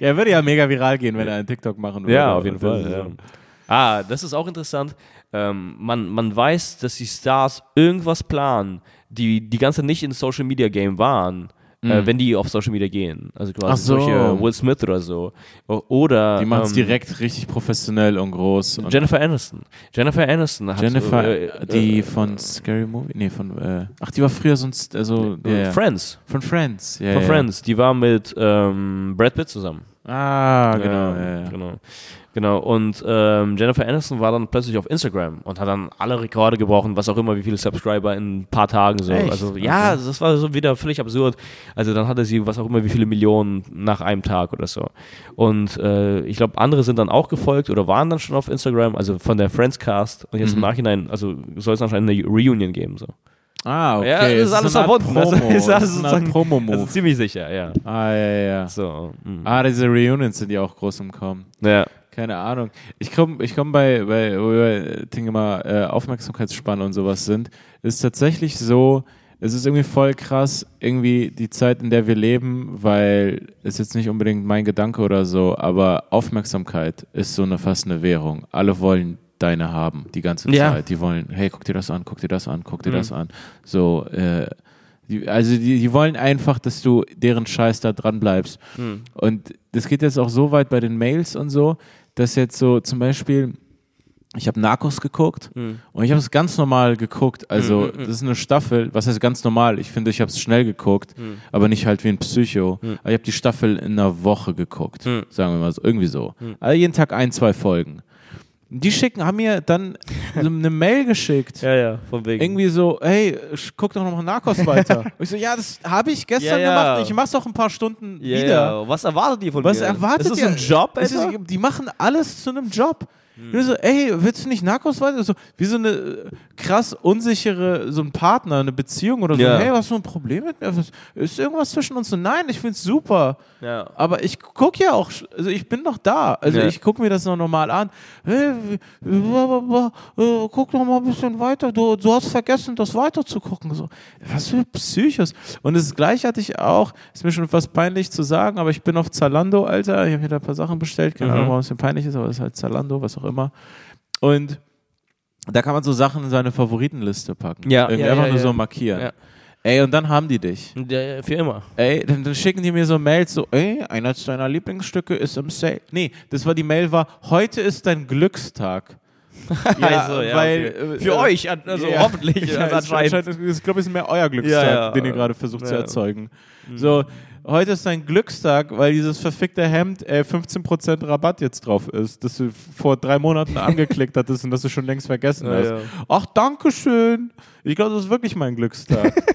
Ja, er würde ja mega viral gehen, wenn er einen TikTok machen würde. Ja, auf jeden Und Fall. Ah, das ist auch interessant. Ähm, man, man weiß, dass die Stars irgendwas planen, die die ganze nicht in Social Media Game waren, äh, wenn die auf Social Media gehen. Also quasi Mhm. So. solche Will Smith oder so. Oder Die machen es ähm, direkt richtig professionell und groß. Und Jennifer Aniston. Jennifer Aniston hat Jennifer, äh, die äh, von Scary Movie, nee, von, äh, ach, die war früher sonst, also, ja, ja. Friends. von Friends. Ja, Von ja. Friends. Die war mit ähm, Brad Pitt zusammen. Ah, genau, ja, ja. genau. Genau. Und ähm, Jennifer Aniston war dann plötzlich auf Instagram und hat dann alle Rekorde gebrochen, was auch immer, wie viele Subscriber in ein paar Tagen so. Echt? Also ja, Okay. das war so wieder völlig absurd. Also dann hatte sie was auch immer, wie viele Millionen nach einem Tag oder so. Und äh, ich glaube, andere sind dann auch gefolgt oder waren dann schon auf Instagram, also von der Friends Cast. Und jetzt im Mhm. Nachhinein, also soll es anscheinend eine Reunion geben. So. Ah, okay. Ja, das ist alles verbunden. Promo. ist alles Das ist Art sozusagen- Promo-Move. Also ziemlich sicher, ja. ah, ja, ja. So. mm. Ah, diese Reunions sind ja auch groß im Kommen. Ja. Keine Ahnung. Ich komme ich komm bei, bei, wo wir Dinge mal äh, Aufmerksamkeitsspanne und sowas sind, ist tatsächlich so, es ist irgendwie voll krass, irgendwie die Zeit, in der wir leben, weil es jetzt nicht unbedingt mein Gedanke oder so, aber Aufmerksamkeit ist so eine fast eine Währung. Alle wollen deine haben, die ganze Ja. Zeit. Die wollen, hey, guck dir das an, guck dir das an, guck dir Mhm. das an. So, äh, die, also die, die wollen einfach, dass du deren Scheiß da dran bleibst. Hm. Und das geht jetzt auch so weit bei den Mails und so, dass jetzt so zum Beispiel, ich habe Narcos geguckt Hm. und ich habe es ganz normal geguckt. Also Mhm, mhm. das ist eine Staffel, was heißt ganz normal? Ich finde, ich habe es schnell geguckt, Mhm. aber nicht halt wie ein Psycho. Mhm. Aber ich habe die Staffel in einer Woche geguckt, Mhm. sagen wir mal so, irgendwie so. Mhm. Also jeden Tag ein, zwei Folgen. Die schicken, haben mir dann so eine Mail geschickt. Ja, ja, von wegen. Irgendwie so, hey, guck doch noch mal Narcos weiter. Und ich so, ja, das habe ich gestern Ja, ja. gemacht. Ich mach's auch ein paar Stunden wieder. Was erwartet ihr von Was mir? erwartet ist das ihr? ein Job, Alter? ist, die machen alles zu einem Job. Ich so, ey, willst du nicht Narcos weiter? So, wie so eine äh, krass unsichere, so ein Partner, eine Beziehung oder so. Ja. Hey, hast du ein Problem mit mir? Ist irgendwas zwischen uns? So, nein, ich find's super. Ja. Aber ich guck ja auch, also ich bin doch da. Also Ja. ich guck mir das noch normal an. Hey, guck doch mal ein bisschen weiter. Du, du hast vergessen, das weiter zu gucken. So, was für Psychos. Und das gleiche hatte ich auch, ist mir schon fast peinlich zu sagen, aber ich bin auf Zalando, Alter. Ich habe mir da ein paar Sachen bestellt. Keine Mhm. Ahnung, warum es mir peinlich ist, aber es ist halt Zalando, was auch immer. Und da kann man so Sachen in seine Favoritenliste packen. Ja, Irgendwie ja, einfach ja, nur ja. so markieren. Ja. Ey, und dann haben die dich. Ja, für immer. Ey, dann, dann schicken die mir so Mails so, ey, eines deiner Lieblingsstücke ist im Sale. Nee, das war die Mail war, heute ist dein Glückstag. Also, ja, weil, okay. äh, Für äh, euch, also ja. hoffentlich. Ja, also ist anscheinend. ich glaube, es ist mehr euer Glückstag, Ja, ja. den ihr gerade versucht zu Ja. erzeugen. So, heute ist dein Glückstag, weil dieses verfickte Hemd äh, 15% Rabatt jetzt drauf ist, das du vor drei Monaten angeklickt hattest und das du schon längst vergessen Ja, hast. ja. Ach, danke schön. Ich glaube, das ist wirklich mein Glückstag.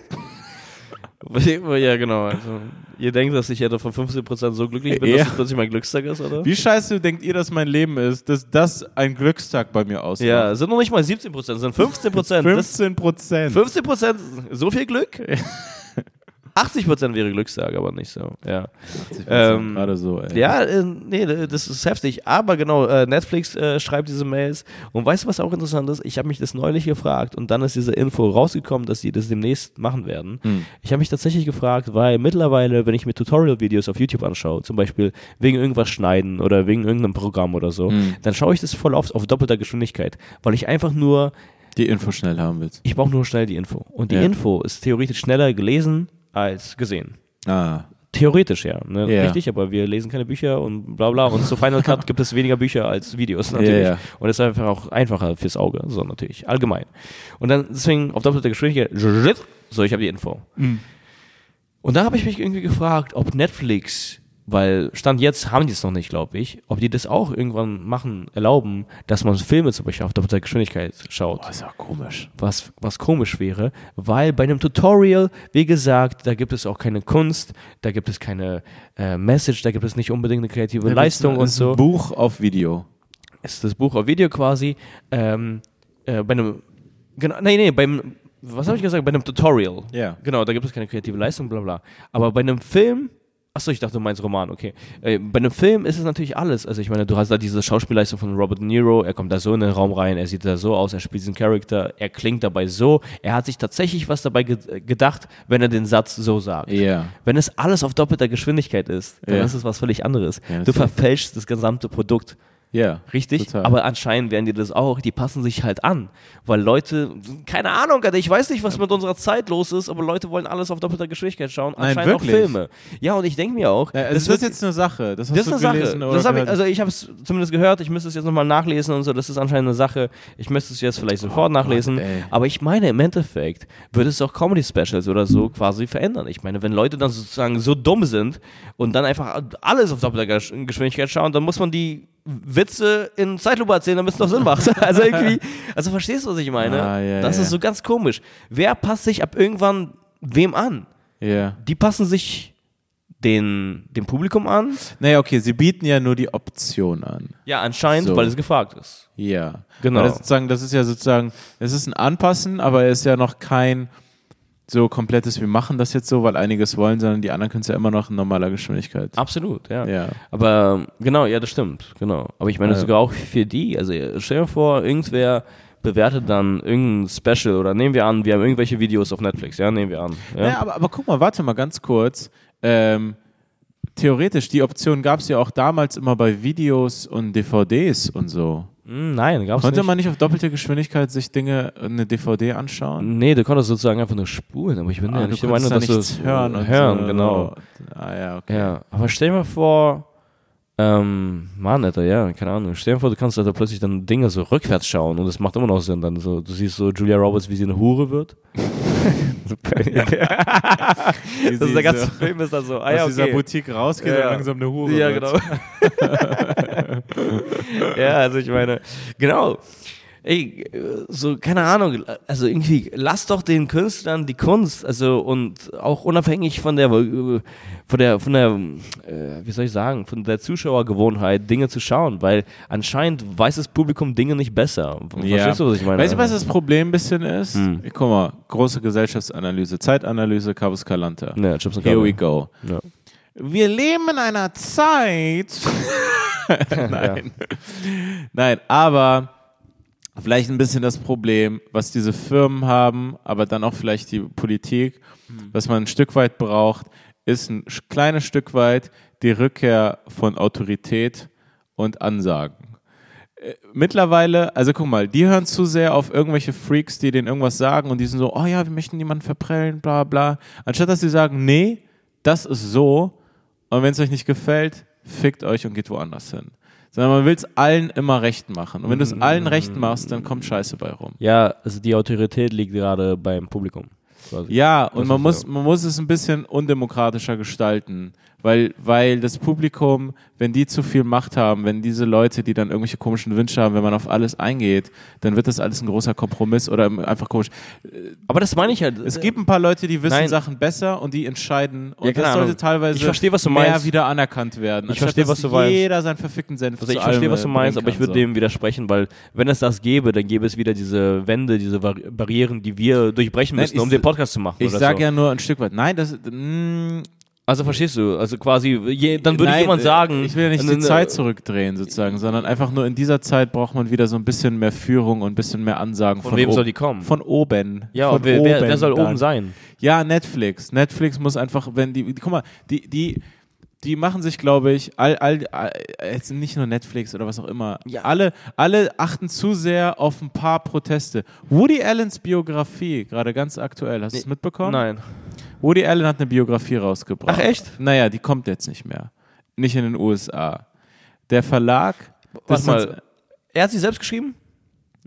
Ja, genau. Also, ihr denkt, dass ich ja von 15% so glücklich bin, Ja. dass es plötzlich mein Glückstag ist, oder? Wie scheiße denkt ihr, dass mein Leben ist, dass das ein Glückstag bei mir ausmacht? Ja, sind noch nicht mal 17%, es sind 15%. Das, 15 Prozent. 15%, so viel Glück? 80% wäre Glückstag, aber nicht so. Ja. Ähm, gerade so, ey. Ja, äh, nee, das ist heftig. Aber genau, äh, Netflix äh, schreibt diese Mails. Und weißt du, was auch interessant ist? Ich habe mich das neulich gefragt und dann ist diese Info rausgekommen, dass sie das demnächst machen werden. Hm. Ich habe mich tatsächlich gefragt, weil mittlerweile, wenn ich mir Tutorial-Videos auf YouTube anschaue, zum Beispiel wegen irgendwas schneiden oder wegen irgendeinem Programm oder so, Hm. dann schaue ich das voll oft auf doppelter Geschwindigkeit, weil ich einfach nur Die Info schnell haben willst. ich brauche nur schnell die Info. Und die Ja. Info ist theoretisch schneller gelesen als gesehen. Ah. Theoretisch ja, ne? Ja. richtig, aber wir lesen keine Bücher und bla bla. Und zu Final Cut gibt es weniger Bücher als Videos natürlich. Ja, ja. Und das ist einfach auch einfacher fürs Auge, so natürlich, allgemein. Und dann deswegen auf doppelter Geschwindigkeit, so, ich habe die Info. Mhm. Und da habe ich mich irgendwie gefragt, ob Netflix, weil Stand jetzt haben die es noch nicht, glaube ich, ob die das auch irgendwann machen, erlauben, dass man Filme zum Beispiel auf doppelter Geschwindigkeit schaut Boah, ist ja komisch. was, was komisch wäre, weil bei einem Tutorial, wie gesagt, da gibt es auch keine Kunst, da gibt es keine äh, Message, da gibt es nicht unbedingt eine kreative Leistung und ist so. Ein Buch auf Video. Es ist das Buch auf Video quasi. Ähm, äh, bei einem, genau, nee, nee, beim, was habe ich gesagt, bei einem Tutorial. Ja. Genau, da gibt es keine kreative Leistung, bla bla. Aber bei einem Film, achso, ich dachte, du meinst Roman, okay. Äh, bei einem Film ist es natürlich alles. Also ich meine, du hast da diese Schauspielleistung von Robert De Niro, er kommt da so in den Raum rein, er sieht da so aus, er spielt diesen Charakter, er klingt dabei so, er hat sich tatsächlich was dabei ge gedacht, wenn er den Satz so sagt. Ja. Wenn es alles auf doppelter Geschwindigkeit ist, dann Ja. ist es was völlig anderes. Ja, du verfälschst das gesamte Produkt. Ja. Richtig, Total. aber anscheinend werden die das auch, die passen sich halt an, weil Leute, keine Ahnung, Alter, ich weiß nicht, was mit unserer Zeit los ist, aber Leute wollen alles auf doppelter Geschwindigkeit schauen, Nein, anscheinend wirklich? auch Filme. Ja, und ich denke mir auch, Ja, das es ist jetzt eine Sache. Das das ist eine Sache. Das ich, also ich habe es zumindest gehört, ich müsste es jetzt nochmal nachlesen und so, das ist anscheinend eine Sache. Ich müsste es jetzt vielleicht sofort nachlesen. Oh ey. aber ich meine, im Endeffekt würde es auch Comedy-Specials oder so quasi verändern. Ich meine, wenn Leute dann sozusagen so dumm sind und dann einfach alles auf doppelter Gesch- Geschwindigkeit schauen, dann muss man die Witze in Zeitlupe erzählen, damit es noch Sinn macht. Also irgendwie, also verstehst du, was ich meine? Ah, ja, das ja. ist so ganz komisch. Wer passt sich ab irgendwann wem an? ja. Die passen sich den, dem Publikum an, Naja, okay, sie bieten ja nur die Option an. Ja, anscheinend, So. weil es gefragt ist. Ja. Genau. Das, sozusagen, das ist ja sozusagen, es ist ein Anpassen, aber es ist ja noch kein so komplettes, wir machen das jetzt so, weil einiges wollen, sondern die anderen können es ja immer noch in normaler Geschwindigkeit. Absolut, ja. Ja. Aber genau, ja, das stimmt, genau. Aber ich meine Ja. sogar auch für die, also stell dir vor, irgendwer bewertet dann irgendein Special oder nehmen wir an, wir haben irgendwelche Videos auf Netflix, ja, nehmen wir an. Ja, Ja, aber, aber guck mal, warte mal ganz kurz. Ähm, theoretisch, die Option gab es ja auch damals immer bei Videos und DVDs und so. Hm, nein, gab's Konnte nicht. man nicht auf doppelte Geschwindigkeit sich Dinge, eine DVD anschauen? Nee, du konntest sozusagen einfach nur spulen, aber ich bin ja Ah, nicht du der Meinung, dass da du nichts hören. und hören, so. genau. Ah ja, okay. Ja, aber stell dir mal vor, ähm, Mann, Alter, ja, keine Ahnung. Stell dir vor, du kannst Alter, plötzlich dann Dinge so rückwärts schauen und es macht immer noch Sinn. Dann so, du siehst so Julia Roberts, wie sie eine Hure wird. Das ist der ganze so Film ist dann so, ah aus ja, dieser okay. Boutique rausgeht Ja, ja. und langsam eine Hure Ja, wird. genau. ja, also ich meine, genau. Ey, so, keine Ahnung, also irgendwie, lass doch den Künstlern die Kunst, also und auch unabhängig von der, von der, von der, äh, wie soll ich sagen, von der Zuschauergewohnheit, Dinge zu schauen, weil anscheinend weiß das Publikum Dinge nicht besser. Verstehst du, was ich meine? Weißt du, was das Problem ein bisschen ist? Hm. Guck mal, große Gesellschaftsanalyse, Zeitanalyse, Cabus Calanta. Ja, Here we go. Ja. Wir leben in einer Zeit. Nein. Nein, aber vielleicht ein bisschen das Problem, was diese Firmen haben, aber dann auch vielleicht die Politik, was man ein Stück weit braucht, ist ein kleines Stück weit die Rückkehr von Autorität und Ansagen. Äh, Mittlerweile, also guck mal, die hören zu sehr auf irgendwelche Freaks, die denen irgendwas sagen und die sind so, oh ja, wir möchten niemanden verprellen, bla bla. Anstatt dass sie sagen, nee, das ist so und wenn es euch nicht gefällt, fickt euch und geht woanders hin. Sondern man will es allen immer recht machen. Und wenn du es allen recht machst, dann kommt Scheiße bei rum. ja, also die Autorität liegt gerade beim Publikum. quasi. Ja, und man muss, man muss es ein bisschen undemokratischer gestalten. Weil, weil das Publikum, wenn die zu viel Macht haben, wenn diese Leute, die dann irgendwelche komischen Wünsche haben, wenn man auf alles eingeht, dann wird das alles ein großer Kompromiss oder einfach komisch. Aber das meine ich halt. Es gibt ein paar Leute, die wissen Nein. Sachen besser und die entscheiden. Und Ja, das sollte Ahnung. teilweise Ich verstehe, was du mehr wieder anerkannt werden. Ich verstehe, was du meinst. Jeder seinen verfickten Senf Also ich verstehe, was du äh, meinst, aber ich würde so. dem widersprechen, weil wenn es das gäbe, dann gäbe es wieder diese Wände, diese Bar Barrieren, die wir durchbrechen Nein, müssen, um den Podcast zu machen. Ich sage so. ja nur ein Stück weit. Nein, das. Mh, Also verstehst du? Also quasi, je, dann würde nein, jemand sagen. Ich will ja nicht äh, die Zeit zurückdrehen, sozusagen, sondern einfach nur in dieser Zeit braucht man wieder so ein bisschen mehr Führung und ein bisschen mehr Ansagen Von von, wem oben. soll die kommen? Von oben. ja, von und wer, wer, wer soll dann. oben sein? Ja, Netflix. Netflix muss einfach, wenn die, guck mal, die, die, die machen sich, glaube ich, all, all, all, jetzt nicht nur Netflix oder was auch immer. Ja. Alle, alle achten zu sehr auf ein paar Proteste. Woody Allens Biografie, gerade ganz aktuell, hast du es mitbekommen? Nein. Woody Allen hat eine Biografie rausgebracht. Ach, echt? Naja, die kommt jetzt nicht mehr. Nicht in den USA. Der Verlag. Das mal. Er hat sie selbst geschrieben?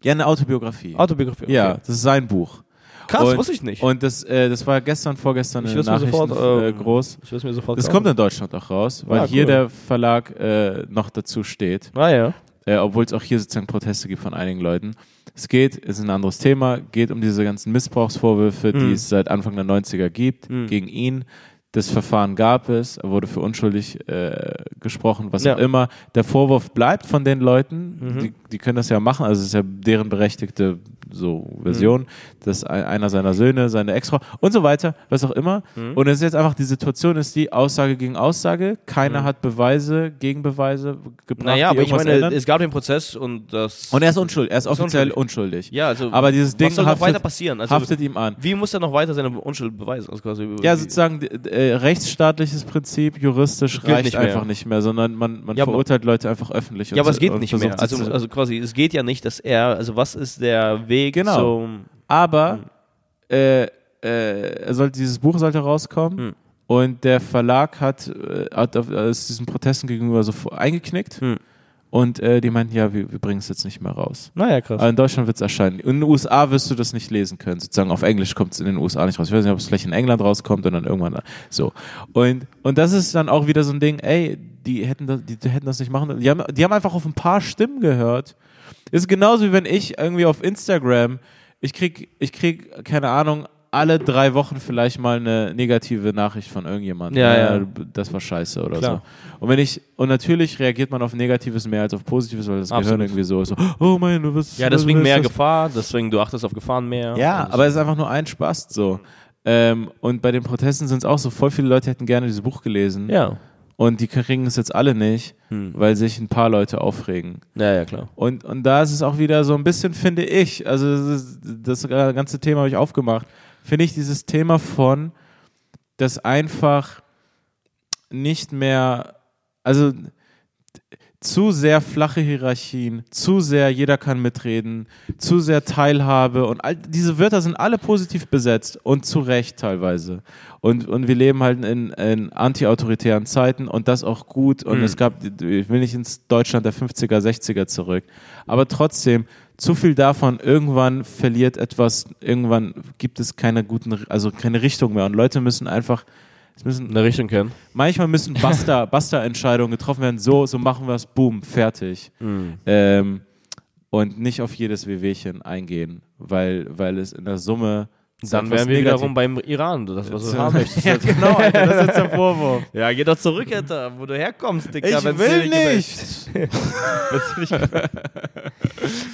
Ja, eine Autobiografie. Autobiografie. okay. Ja, das ist sein Buch. Krass, und, wusste ich nicht. Und das, äh, das war gestern, vorgestern Ich in Nachrichten sofort, äh, ähm, groß. ich mir sofort Das kaufen. kommt in Deutschland auch raus, weil Ah, hier cool. der Verlag äh, noch dazu steht, Ah ja. äh, obwohl es auch hier sozusagen Proteste gibt von einigen Leuten. Es geht, ist ein anderes Thema, geht um diese ganzen Missbrauchsvorwürfe, die Mhm. es seit Anfang der 90er gibt, Mhm. gegen ihn. Das Verfahren gab es, er wurde für unschuldig äh, gesprochen, was Ja. auch immer. Der Vorwurf bleibt von den Leuten, Mhm. die, die können das ja machen, also es ist ja deren berechtigte so Version, Mhm. dass ein, einer seiner Söhne, seine Ex-Frau und so weiter, was auch immer. Mhm. Und es ist jetzt einfach, die Situation ist die Aussage gegen Aussage, keiner hat Beweise, Gegenbeweise gebracht, Naja, aber ich meine, ändern. es gab den Prozess und das. Und er ist unschuldig, er ist Ist offiziell unschuldig. ja, also. Aber dieses Ding haftet- weiter passieren? Also, haftet ihm an. wie muss er noch weiter seine Unschuld beweisen? Also quasi Ja, sozusagen äh, rechtsstaatliches Prinzip, juristisch Gilt reicht nicht einfach nicht mehr, sondern man, man Ja, verurteilt Leute einfach öffentlich. und Ja, aber es geht nicht mehr. Also, also quasi, es geht ja nicht, dass er, also was ist der Weg Genau. zum. aber äh, äh, er sollte, dieses Buch sollte rauskommen Hm. und der Verlag hat, äh, hat auf, ist diesen Protesten gegenüber so eingeknickt Hm. und äh, die meinten, ja, wir, wir bringen es jetzt nicht mehr raus. Naja, krass. Aber in Deutschland wird es erscheinen. In den USA wirst du das nicht lesen können. Sozusagen auf Englisch kommt es in den USA nicht raus. Ich weiß nicht, ob es vielleicht in England rauskommt und dann irgendwann so. Und, und das ist dann auch wieder so ein Ding, ey, die hätten das, die hätten das nicht machen. Die haben, die haben einfach auf ein paar Stimmen gehört. Ist genauso wie wenn ich irgendwie auf Instagram, ich krieg, ich krieg, keine Ahnung, alle drei Wochen vielleicht mal eine negative Nachricht von irgendjemandem. Ja, ja. Das war scheiße oder Klar. so. Und wenn ich, und natürlich reagiert man auf Negatives mehr als auf Positives, weil das Gehirn Absolut. irgendwie so ist, so, oh mein, du wirst. ja, deswegen mehr das? Gefahr, deswegen du achtest auf Gefahren mehr. Ja, aber es ist einfach nur ein Spaß so. Ähm, und bei den Protesten sind es auch so, voll viele Leute hätten gerne dieses Buch gelesen. Ja. Und die kriegen es jetzt alle nicht, Hm. weil sich ein paar Leute aufregen. Ja, ja, klar. Und, und da ist es auch wieder so ein bisschen, finde ich, also das, das ganze Thema habe ich aufgemacht, finde ich dieses Thema von, dass einfach nicht mehr, also zu sehr flache Hierarchien, zu sehr jeder kann mitreden, zu sehr Teilhabe und all diese Wörter sind alle positiv besetzt und zu Recht teilweise. Und, und wir leben halt in, in anti-autoritären Zeiten und das auch gut. Und Mhm. es gab, ich will nicht ins Deutschland der 50er, 60er zurück, aber trotzdem, zu viel davon, irgendwann verliert etwas, irgendwann gibt es keine guten, also keine Richtung mehr und Leute müssen einfach, es müssen Eine Richtung kennen. manchmal müssen Basta, Basta-Entscheidungen getroffen werden. So, so machen wir es, boom, fertig. Ähm, und nicht auf jedes Wehwehchen eingehen, weil, weil es in der Summe. Dann wären wir wiederum beim Iran, das, was du haben möchtest. ja, genau, Alter, das ist jetzt der Vorwurf. Ja, geh doch zurück, Alter, wo du herkommst, Dicker. Ich wenn's will nicht. Wenn's dir nicht gefällt.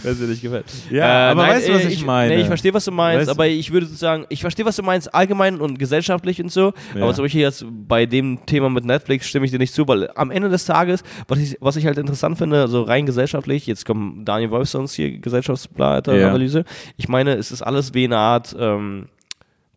Wenn's dir nicht gefällt. Ja, aber weißt du, was äh, ich meine? Nee, ich verstehe, was du meinst, Weißt aber ich würde sozusagen, ich verstehe, was du meinst, allgemein und gesellschaftlich und so, Ja. aber zum Beispiel jetzt bei dem Thema mit Netflix stimme ich dir nicht zu, weil am Ende des Tages, was ich, was ich halt interessant finde, so rein gesellschaftlich, jetzt kommt Daniel Wolf zu uns hier, Gesellschaftsblatt-Analyse, ich meine, es ist alles wie eine Art ähm,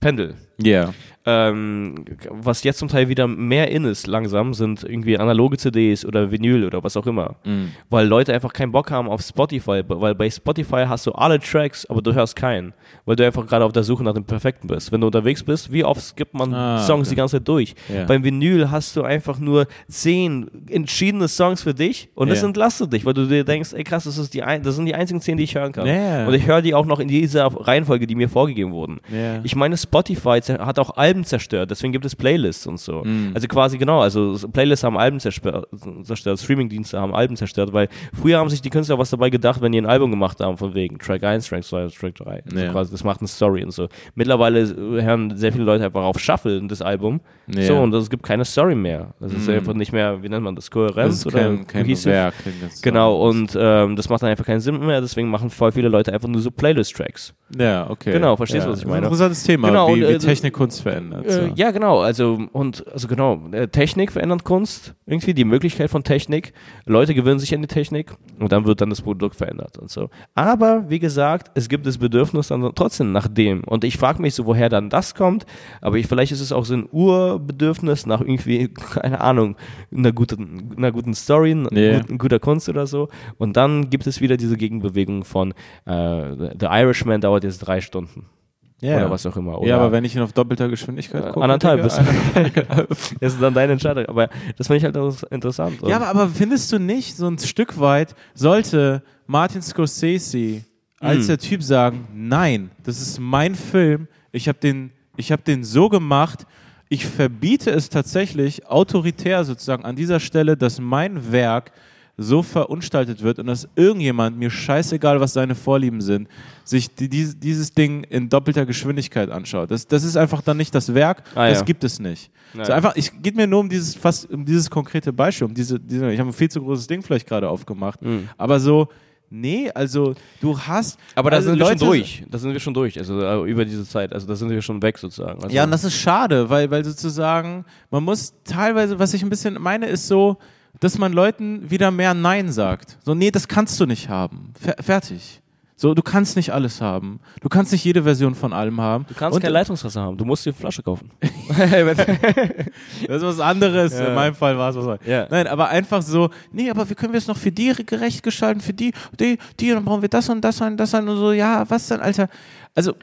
Pendel Ja. Ähm, was jetzt zum Teil wieder mehr in ist, langsam, sind irgendwie analoge CDs oder Vinyl oder was auch immer. Mhm. Weil Leute einfach keinen Bock haben auf Spotify, weil bei Spotify hast du alle Tracks, aber du hörst keinen, weil du einfach gerade auf der Suche nach dem Perfekten bist. Wenn du unterwegs bist, wie oft skippt man Ah, Songs okay. die ganze Zeit durch? Ja. Beim Vinyl hast du einfach nur zehn entschiedene Songs für dich und das Ja. entlastet dich, weil du dir denkst, ey krass, das, ist die ein, das sind die einzigen zehn, die ich hören kann. Ja. Und ich höre die auch noch in dieser Reihenfolge, die mir vorgegeben wurden. Ich meine, Spotify hat auch Alben zerstört, deswegen gibt es Playlists und so. Also quasi genau, also so Playlists haben Alben zerstört, zerstört Streamingdienste haben Alben zerstört, weil früher haben sich die Künstler was dabei gedacht, wenn die ein Album gemacht haben, von wegen Track 1, Track 2, Track 3. Also Ja. quasi, das macht eine Story und so. Mittlerweile äh, hören sehr viele Leute einfach auf Shuffle das Album. Ja. So, und es gibt keine Story mehr. Das ist einfach nicht mehr, wie nennt man das, Kohärenz Das ist oder kein, kein? Werk. kein Genau, und ähm, das macht dann einfach keinen Sinn mehr, deswegen machen voll viele Leute einfach nur so Playlist-Tracks. Ja, okay. Genau, verstehst du, ja. was ich Das ist ein meine? interessantes Thema, Genau, und, wie, wie äh, Technik Kunst verändert. So. Äh, ja, genau, also und also genau, äh, Technik verändert Kunst, irgendwie die Möglichkeit von Technik. Leute gewöhnen sich an die Technik und dann wird dann das Produkt verändert und so. Aber wie gesagt, es gibt das Bedürfnis dann trotzdem nach dem. Und ich frage mich so, woher dann das kommt. Aber ich, vielleicht ist es auch so ein Urbedürfnis nach irgendwie, keine Ahnung, einer guten, einer guten Story, einer Ja. guten, guter Kunst oder so. Und dann gibt es wieder diese Gegenbewegung von äh, The Irishman dauert jetzt drei Stunden. Ja. Oder was auch immer. Oder ja, aber wenn ich ihn auf doppelter Geschwindigkeit äh, gucke. anderthalb Digga, bis. das ist dann deine Entscheidung. Aber das finde ich halt interessant. Ja, aber, aber findest du nicht, so ein Stück weit sollte Martin Scorsese als Hm. der Typ sagen, nein, das ist mein Film, ich habe den, ich hab den so gemacht, ich verbiete es tatsächlich autoritär sozusagen an dieser Stelle, dass mein Werk so verunstaltet wird und dass irgendjemand, mir scheißegal, was seine Vorlieben sind, sich die, dies- dieses Ding in doppelter Geschwindigkeit anschaut. Das, das ist einfach dann nicht das Werk, Ah, das ja. gibt es nicht. Nein. So einfach, ich geht mir nur um dieses fast um dieses konkrete Beispiel, um diese, diese ich habe ein viel zu großes Ding vielleicht gerade aufgemacht, aber so nee, also du hast Mhm. aber da also sind wir schon Leute- durch. Da sind wir schon durch. Also äh, über diese Zeit. Also da sind wir schon weg sozusagen. Also, Ja, und das ist schade, weil, weil sozusagen, man muss teilweise, was ich ein bisschen meine, ist so, dass man Leuten wieder mehr Nein sagt. So, nee, das kannst du nicht haben. Fer fertig. So, du kannst nicht alles haben. Du kannst nicht jede Version von allem haben. Du kannst Und- kein Leitungswasser haben. Du musst dir Flasche kaufen. Das ist was anderes. Ja. In meinem Fall war es was anderes. Ja. Nein, aber einfach so, nee, aber wie können wir es noch für die gerecht gestalten, für die, die, die, dann brauchen wir das und das und das und so, ja, was denn, Alter? Also,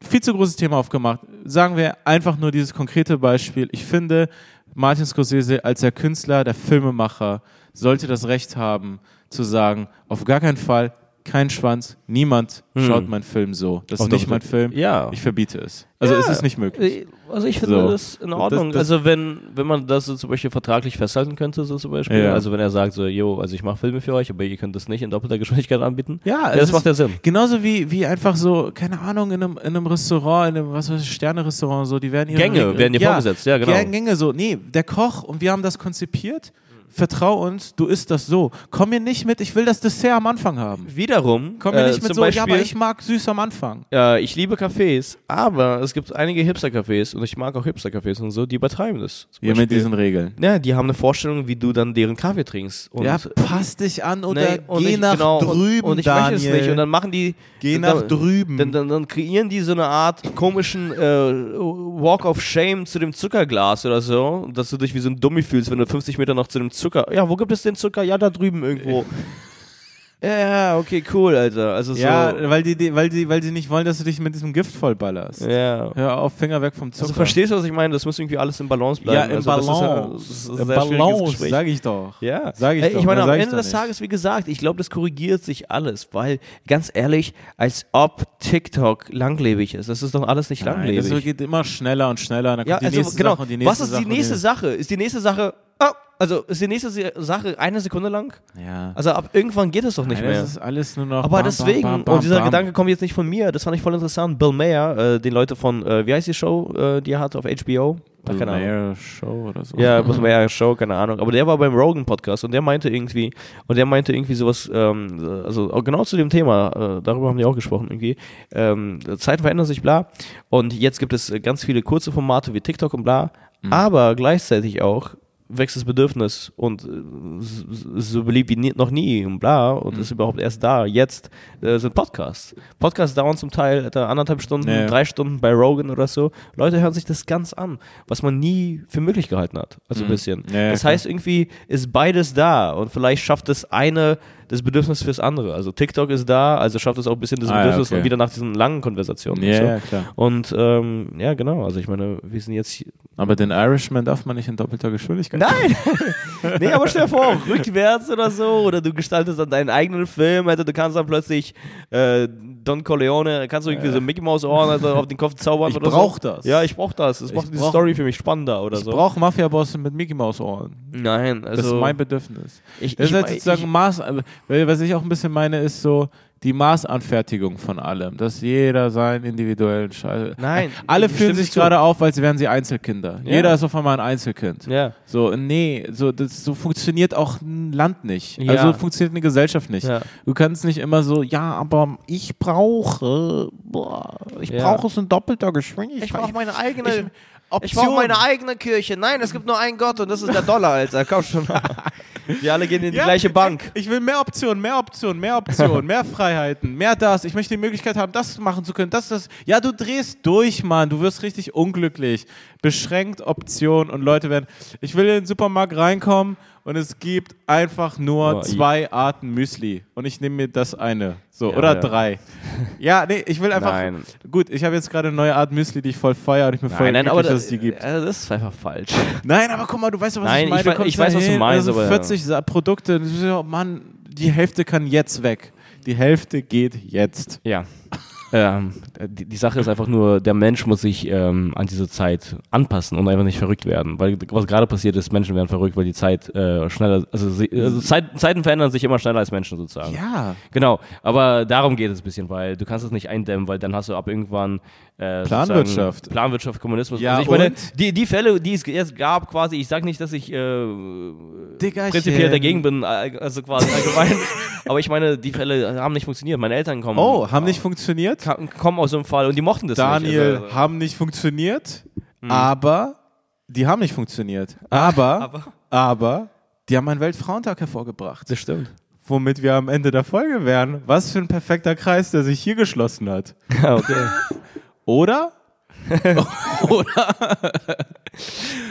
viel zu großes Thema aufgemacht. Sagen wir einfach nur dieses konkrete Beispiel. Ich finde, Martin Scorsese als der Künstler, der Filmemacher, sollte das Recht haben, zu sagen, auf gar keinen Fall, kein Schwanz, niemand schaut meinen Film so. Das ist Hm. Auf nicht mein Film. Ja. Ich verbiete es. Also Ja. es ist nicht möglich. Also ich finde So. das in Ordnung. Das- das- also wenn, wenn man das so zum Beispiel vertraglich festhalten könnte, so zum Beispiel. Ja. Also wenn er sagt so, yo, also ich mache Filme für euch, aber ihr könnt das nicht in doppelter Geschwindigkeit anbieten. Ja, ja das ist- macht ja Sinn. Genauso wie, wie einfach so, keine Ahnung, in einem, in einem Restaurant, in einem, was weiß ich, Sterne-Restaurant, so, die werden ihre Gänge Regeln- werden dir vorgesetzt, ja, genau. Gä- Gänge so, nee, der Koch und wir haben das konzipiert, vertrau uns, du isst das so. Komm mir nicht mit, ich will das Dessert am Anfang haben. Wiederum, Komm mir äh, nicht mit zum so, Beispiel, ja, aber ich mag süß am Anfang. äh, ich liebe Cafés, aber es gibt einige Hipster-Cafés und ich mag auch Hipster-Cafés und so, die übertreiben das. Ja, mit diesen Regeln. Ja, die haben eine Vorstellung, wie du dann deren Kaffee trinkst. Und ja, pass dich an oder Nee, und geh ich- nach genau, drüben, und, und ich Daniel. möchte es nicht. Und dann machen die. Geh dann, nach drüben. Dann, dann, dann kreieren die so eine Art komischen äh, Walk of Shame zu dem Zuckerglas oder so, dass du dich wie so ein Dummi fühlst, wenn du 50 Meter noch zu dem Zucker. Ja, wo gibt es den Zucker? Ja, da drüben irgendwo. ja, ja, okay, cool, Alter. Also so. ja, weil die, die, weil, die, weil sie nicht wollen, dass du dich mit diesem Gift vollballerst. ja. Hör auf, Finger weg vom Zucker. Also verstehst du, was ich meine? Das muss irgendwie alles im Balance bleiben. ja, im also, ist ja- Balance. Balance, sag ich doch. Ja, Sag ich doch, Ich meine, mehr am Ende doch des. Tages, wie gesagt, ich glaube, das korrigiert sich alles, weil, ganz ehrlich, als ob TikTok langlebig ist. Das ist doch alles nicht Nein, langlebig. das geht immer schneller und schneller. Dann ja, kommt die also nächste genau. Sache und die nächste Was ist Sache die nächste und Sache? Ist die nächste Sache, oh, also ist die nächste Sache eine Sekunde lang? Ja. Also ab irgendwann geht es doch nicht Nein, mehr. Das ist alles nur noch. Aber bam, deswegen, bam, bam, und dieser. Gedanke kommt jetzt nicht von mir, das fand ich voll interessant. Bill Mayer, äh, den Leute von, äh, wie heißt die Show, äh, die er hat auf HBO? Ach, Bill keine Ahnung. Mayer Show oder so. Ja, Bill Mayer Show, keine Ahnung. Aber der war beim Rogan Podcast und der meinte irgendwie, und der meinte irgendwie sowas, ähm, also genau zu dem Thema, äh, darüber haben die auch gesprochen irgendwie. Ähm, Zeiten verändern sich, bla. Und jetzt gibt es ganz viele kurze Formate wie TikTok und bla. Aber gleichzeitig auch wächst das Bedürfnis und äh, so beliebt wie noch nie und bla und ist überhaupt erst da. Jetzt äh, sind Podcasts. Podcasts dauern zum Teil etwa anderthalb Stunden, Ja. drei Stunden bei Rogan oder so. Leute hören sich das ganz an, was man nie für möglich gehalten hat. Also ein bisschen. Ja, ja, das heißt, irgendwie ist beides da und vielleicht schafft das eine das Bedürfnis fürs andere. Also TikTok ist da, also schafft es auch ein bisschen das Ah, ja, Bedürfnis okay. wieder nach diesen langen Konversationen. Ja, und so. ja, klar. Und ähm, ja, genau. Also ich meine, wir sind jetzt Aber den Irishman darf man nicht in doppelter Geschwindigkeit. Nein! nee, aber stell dir vor, rückwärts oder so, oder du gestaltest dann deinen eigenen Film, also du kannst dann plötzlich äh, Don Corleone, kannst du irgendwie so Mickey Mouse Ohren also auf den Kopf zaubern Ich oder brauch so. das. Ja, ich brauch das. Das Ich macht diese brauch- Story für mich spannender oder Ich so. brauche Mafia-Bosse mit Mickey Mouse Ohren. Nein, also Das ist mein Bedürfnis. ich, Das ich, ist ich, sozusagen Maß, was ich auch ein bisschen meine, ist so die Maßanfertigung von allem, dass jeder seinen individuellen Scheiß. Nein, alle fühlen sich gerade auf, als wären sie Einzelkinder. Ja. Jeder ist auf einmal ein Einzelkind. ja. So, nee, so, das, so funktioniert auch ein Land nicht. Ja. Also funktioniert eine Gesellschaft nicht. Ja. Du kannst nicht immer so, ja, aber ich brauche, boah, ich brauche es in doppelter Geschwindigkeit. Ich brauche meine eigene. Ich- Ich, Option. brauche meine eigene Kirche. Nein, es gibt nur einen Gott und das ist der Dollar, Alter. Komm schon. Wir alle gehen in die Ja, gleiche Bank. Ich will mehr Optionen, mehr Optionen, mehr Optionen, mehr Freiheiten, mehr das. Ich möchte die Möglichkeit haben, das machen zu können, das, das. Ja, du drehst durch, Mann. Du wirst richtig unglücklich. Beschränkt Optionen und Leute werden. Ich will in den Supermarkt reinkommen und es gibt einfach nur Oh, zwei Arten Müsli. Und ich nehme mir das eine. So, Ja, oder ja. drei. Ja, nee, ich will einfach. Nein. Gut, ich habe jetzt gerade eine neue Art Müsli, die ich voll feiere und ich bin voll Nein, nein, glücklich, dass das, es die gibt. äh, das ist einfach falsch. Nein, aber guck mal, du weißt doch, was Nein, ich meine. ich ich weiß, was du meinst, also aber- 40 Sa- Produkte, ja, Mann, die Hälfte kann jetzt weg. Die Hälfte geht jetzt. Ja. Ähm, die, die Sache ist einfach nur, der Mensch muss sich ähm, an diese Zeit anpassen und einfach nicht verrückt werden. Weil was gerade passiert ist, Menschen werden verrückt, weil die Zeit äh, schneller, also, sie, also Zeit, Zeiten verändern sich immer schneller als Menschen sozusagen. Ja. Genau, aber darum geht es ein bisschen, weil du kannst es nicht eindämmen, weil dann hast du ab irgendwann äh, Planwirtschaft. Planwirtschaft, Kommunismus. Ja, also ich meine, die, die Fälle, die es jetzt gab, quasi, ich sage nicht, dass ich äh, prinzipiell dagegen bin, äh, also quasi allgemein, aber ich meine, die Fälle haben nicht funktioniert. Meine Eltern kommen, Oh, haben nicht funktioniert? Kommen aus so einem Fall und die mochten das Daniel, nicht. Also, haben nicht funktioniert, aber die haben nicht funktioniert. Aber, aber, aber die haben einen Weltfrauentag hervorgebracht. das stimmt. Womit wir am Ende der Folge wären. Was für ein perfekter Kreis, der sich hier geschlossen hat. Okay. Oder?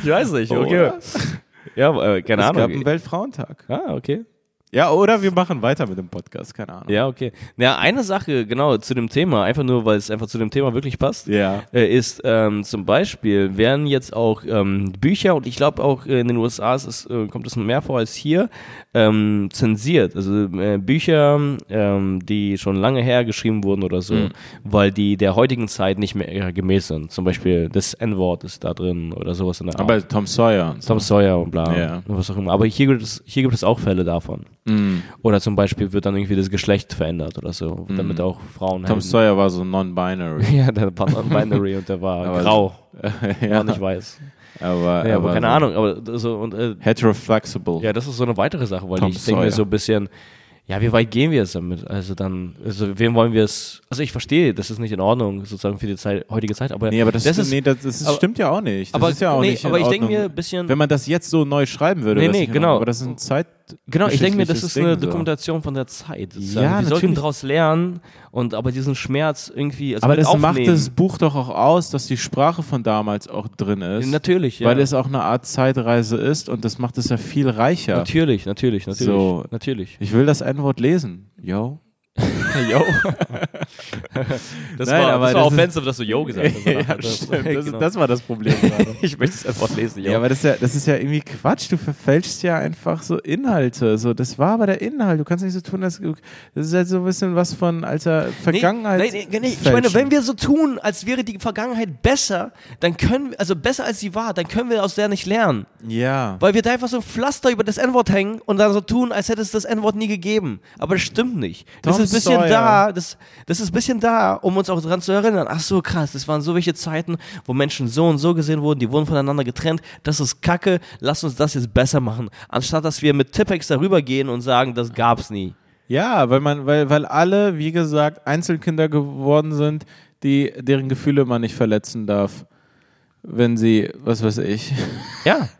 Ich weiß nicht, okay. Oder? Ja, äh, keine Es gab Ahnung. einen Weltfrauentag. Ah, okay. Ja, oder wir machen weiter mit dem Podcast, keine Ahnung. Ja, okay. Ja, eine Sache, genau, zu dem Thema, einfach nur, weil es einfach zu dem Thema wirklich passt, Ja. äh, ist ähm, zum Beispiel, werden jetzt auch ähm, Bücher, und ich glaube auch äh, in den USA ist es, äh, kommt es mehr vor als hier, ähm, zensiert. Also äh, Bücher, ähm, die schon lange her geschrieben wurden oder so, Mhm. weil die der heutigen Zeit nicht mehr äh, gemäß sind. Zum Beispiel das N-Wort ist da drin oder sowas in der Art. Aber Tom Sawyer und so. Tom Sawyer und bla Ja. und was auch immer. Aber hier gibt es, hier gibt es auch Fälle davon. Mm. Oder zum Beispiel wird dann irgendwie das Geschlecht verändert oder so, damit auch Frauen Mhm. Tom. Sawyer war so non-binary. Ja, der war non-binary und der war Aber- grau, ja, war nicht weiß. aber, Ja, aber keine so Ahnung, aber so und äh, Heteroflexible. ja, das ist so eine weitere Sache, weil Tom ich denke mir so ein bisschen, ja, wie weit gehen wir jetzt damit? Also dann, also wem wollen wir es? Also ich verstehe, das ist nicht in Ordnung sozusagen für die Zeit, heutige Zeit, aber Nee, aber das, ist nee, das, das aber- stimmt ja auch nicht. Das aber ist ja auch nee, nicht aber ich denke mir ein bisschen Wenn man das jetzt so neu schreiben würde, Nee, das nee, genau. Ordnung, Aber das ist ein Zeit. Genau, ich denke mir, das ist eine Ding, so. Dokumentation von der Zeit. sozusagen. Ja, wir sollten daraus lernen und aber diesen Schmerz irgendwie also Aber das macht aufnehmen. das Buch doch auch aus, dass die Sprache von damals auch drin ist. Natürlich, ja. Weil es auch eine Art Zeitreise ist und das macht es ja viel reicher. Natürlich, natürlich, natürlich. So. Natürlich. Ich will das N-Wort lesen. Yo. Yo. das Nein, war, aber das war das ist- offensive, dass du Yo gesagt hast. ja, Das-. Das, genau. das war das Problem gerade. ich möchte es einfach lesen, Yo. Ja, aber das ist ja, das ist ja irgendwie Quatsch. Du verfälschst ja einfach so Inhalte. So, das war aber der Inhalt. Du kannst nicht so tun, dass das ist halt so ein bisschen was von alter Vergangenheit. Nee, nee, nee, nee. Ich meine, wenn wir so tun, als wäre die Vergangenheit besser, dann können wir, also besser als sie war, dann können wir aus der nicht lernen. ja. Weil wir da einfach so ein Pflaster über das N-Wort hängen und dann so tun, als hätte es das N-Wort nie gegeben. Aber das stimmt nicht. Das ist ein bisschen Sawyer. da, das, das ist ein bisschen da, um uns auch daran zu erinnern. Ach so, krass, das waren so welche Zeiten, wo Menschen so und so gesehen wurden, die wurden voneinander getrennt. Das ist Kacke, lass uns das jetzt besser machen. Anstatt dass wir mit Tippex darüber gehen und sagen, das gab's nie. Ja, weil man, weil, weil alle, wie gesagt, Einzelkinder geworden sind, die, deren Gefühle man nicht verletzen darf. Wenn sie, was weiß ich. Ja.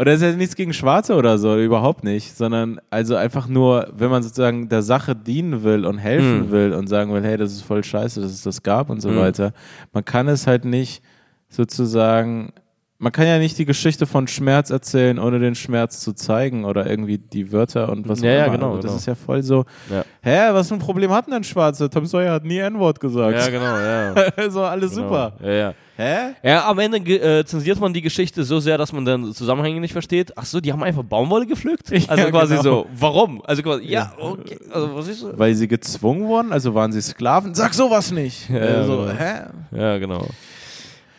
Oder ist ja nichts gegen Schwarze oder so, überhaupt nicht, sondern also einfach nur, wenn man sozusagen der Sache dienen will und helfen Mhm. will und sagen will, hey, das ist voll scheiße, dass es das gab und so Mhm. weiter. Man kann es halt nicht sozusagen man kann ja nicht die Geschichte von Schmerz erzählen, ohne den Schmerz zu zeigen oder irgendwie die Wörter und was Ja, auch ja, immer. genau, Also das genau. ist ja voll so, Ja. hä, was für ein Problem hat denn ein Schwarzer? Tom Sawyer hat nie N-Wort gesagt. Ja, genau, ja. also alles super. Genau. Ja, ja. Hä? Ja, am Ende äh, zensiert man die Geschichte so sehr, dass man dann Zusammenhänge nicht versteht. Ach so, die haben einfach Baumwolle gepflückt? Also Ja, quasi genau. so, warum? Also quasi, ja, okay. Also, was ist so? Weil sie gezwungen wurden, also waren sie Sklaven? Sag sowas nicht. Ja, so, genau. hä? Ja, genau.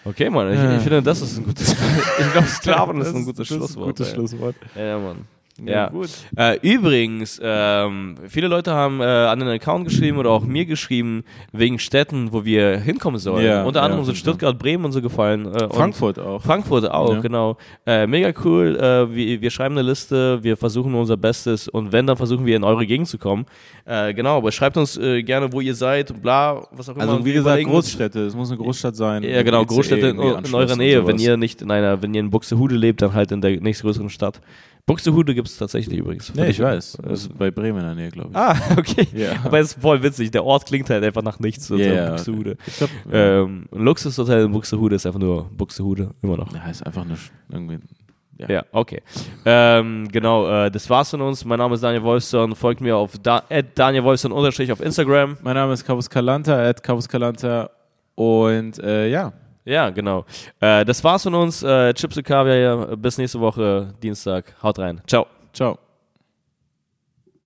Okay, Mann, ich, ich finde, das ist ein gutes. ich glaube, Sklaven ist ein gutes das ist Schlusswort. Ein gutes ey. Schlusswort. Ja, Mann. Ja. gut. Äh, übrigens, ähm, viele Leute haben äh, an den Account geschrieben oder auch mir geschrieben, wegen Städten, wo wir hinkommen sollen. Ja, Unter anderem ja, sind Stuttgart, Bremen und so gefallen. Äh, Frankfurt auch. Frankfurt auch, Ja. genau. Äh, mega cool. Äh, wir, wir schreiben eine Liste, wir versuchen unser Bestes und wenn, dann versuchen wir in eure Gegend zu kommen. Äh, genau, aber schreibt uns gerne, wo ihr seid, bla, was auch immer. Also wie wir gesagt, Großstädte. Es muss eine Großstadt sein. Ja, genau, Großstädte in, in Anschluss eurer Nähe. Wenn ihr nicht in einer, wenn ihr in Buxtehude lebt, dann halt in der nächstgrößeren Stadt. Buxtehude gibt es tatsächlich übrigens. Nee, ich weiß. Das ist bei Bremen in der Nähe, glaube ich. ah, okay. Ja. Aber es ist voll witzig. Der Ort klingt halt einfach nach nichts. ja, Buxtehude. Glaub, Ähm, ein Luxushotel in Buxtehude ist einfach nur Buxtehude, immer noch. ja, ist einfach Sch- irgendwie. Ja. Ja, okay. Ähm, genau, äh, das war's von uns. Mein Name ist Daniel Wolfson. Folgt mir auf da Daniel Wolfson auf Instagram. Mein Name ist Cabus Calanta, at Cabus Calanta. Und äh, ja, Ja, genau. Äh, das war's von uns. Äh, Chips und Kaviar. Bis nächste Woche, Dienstag. Haut rein. Ciao. ciao.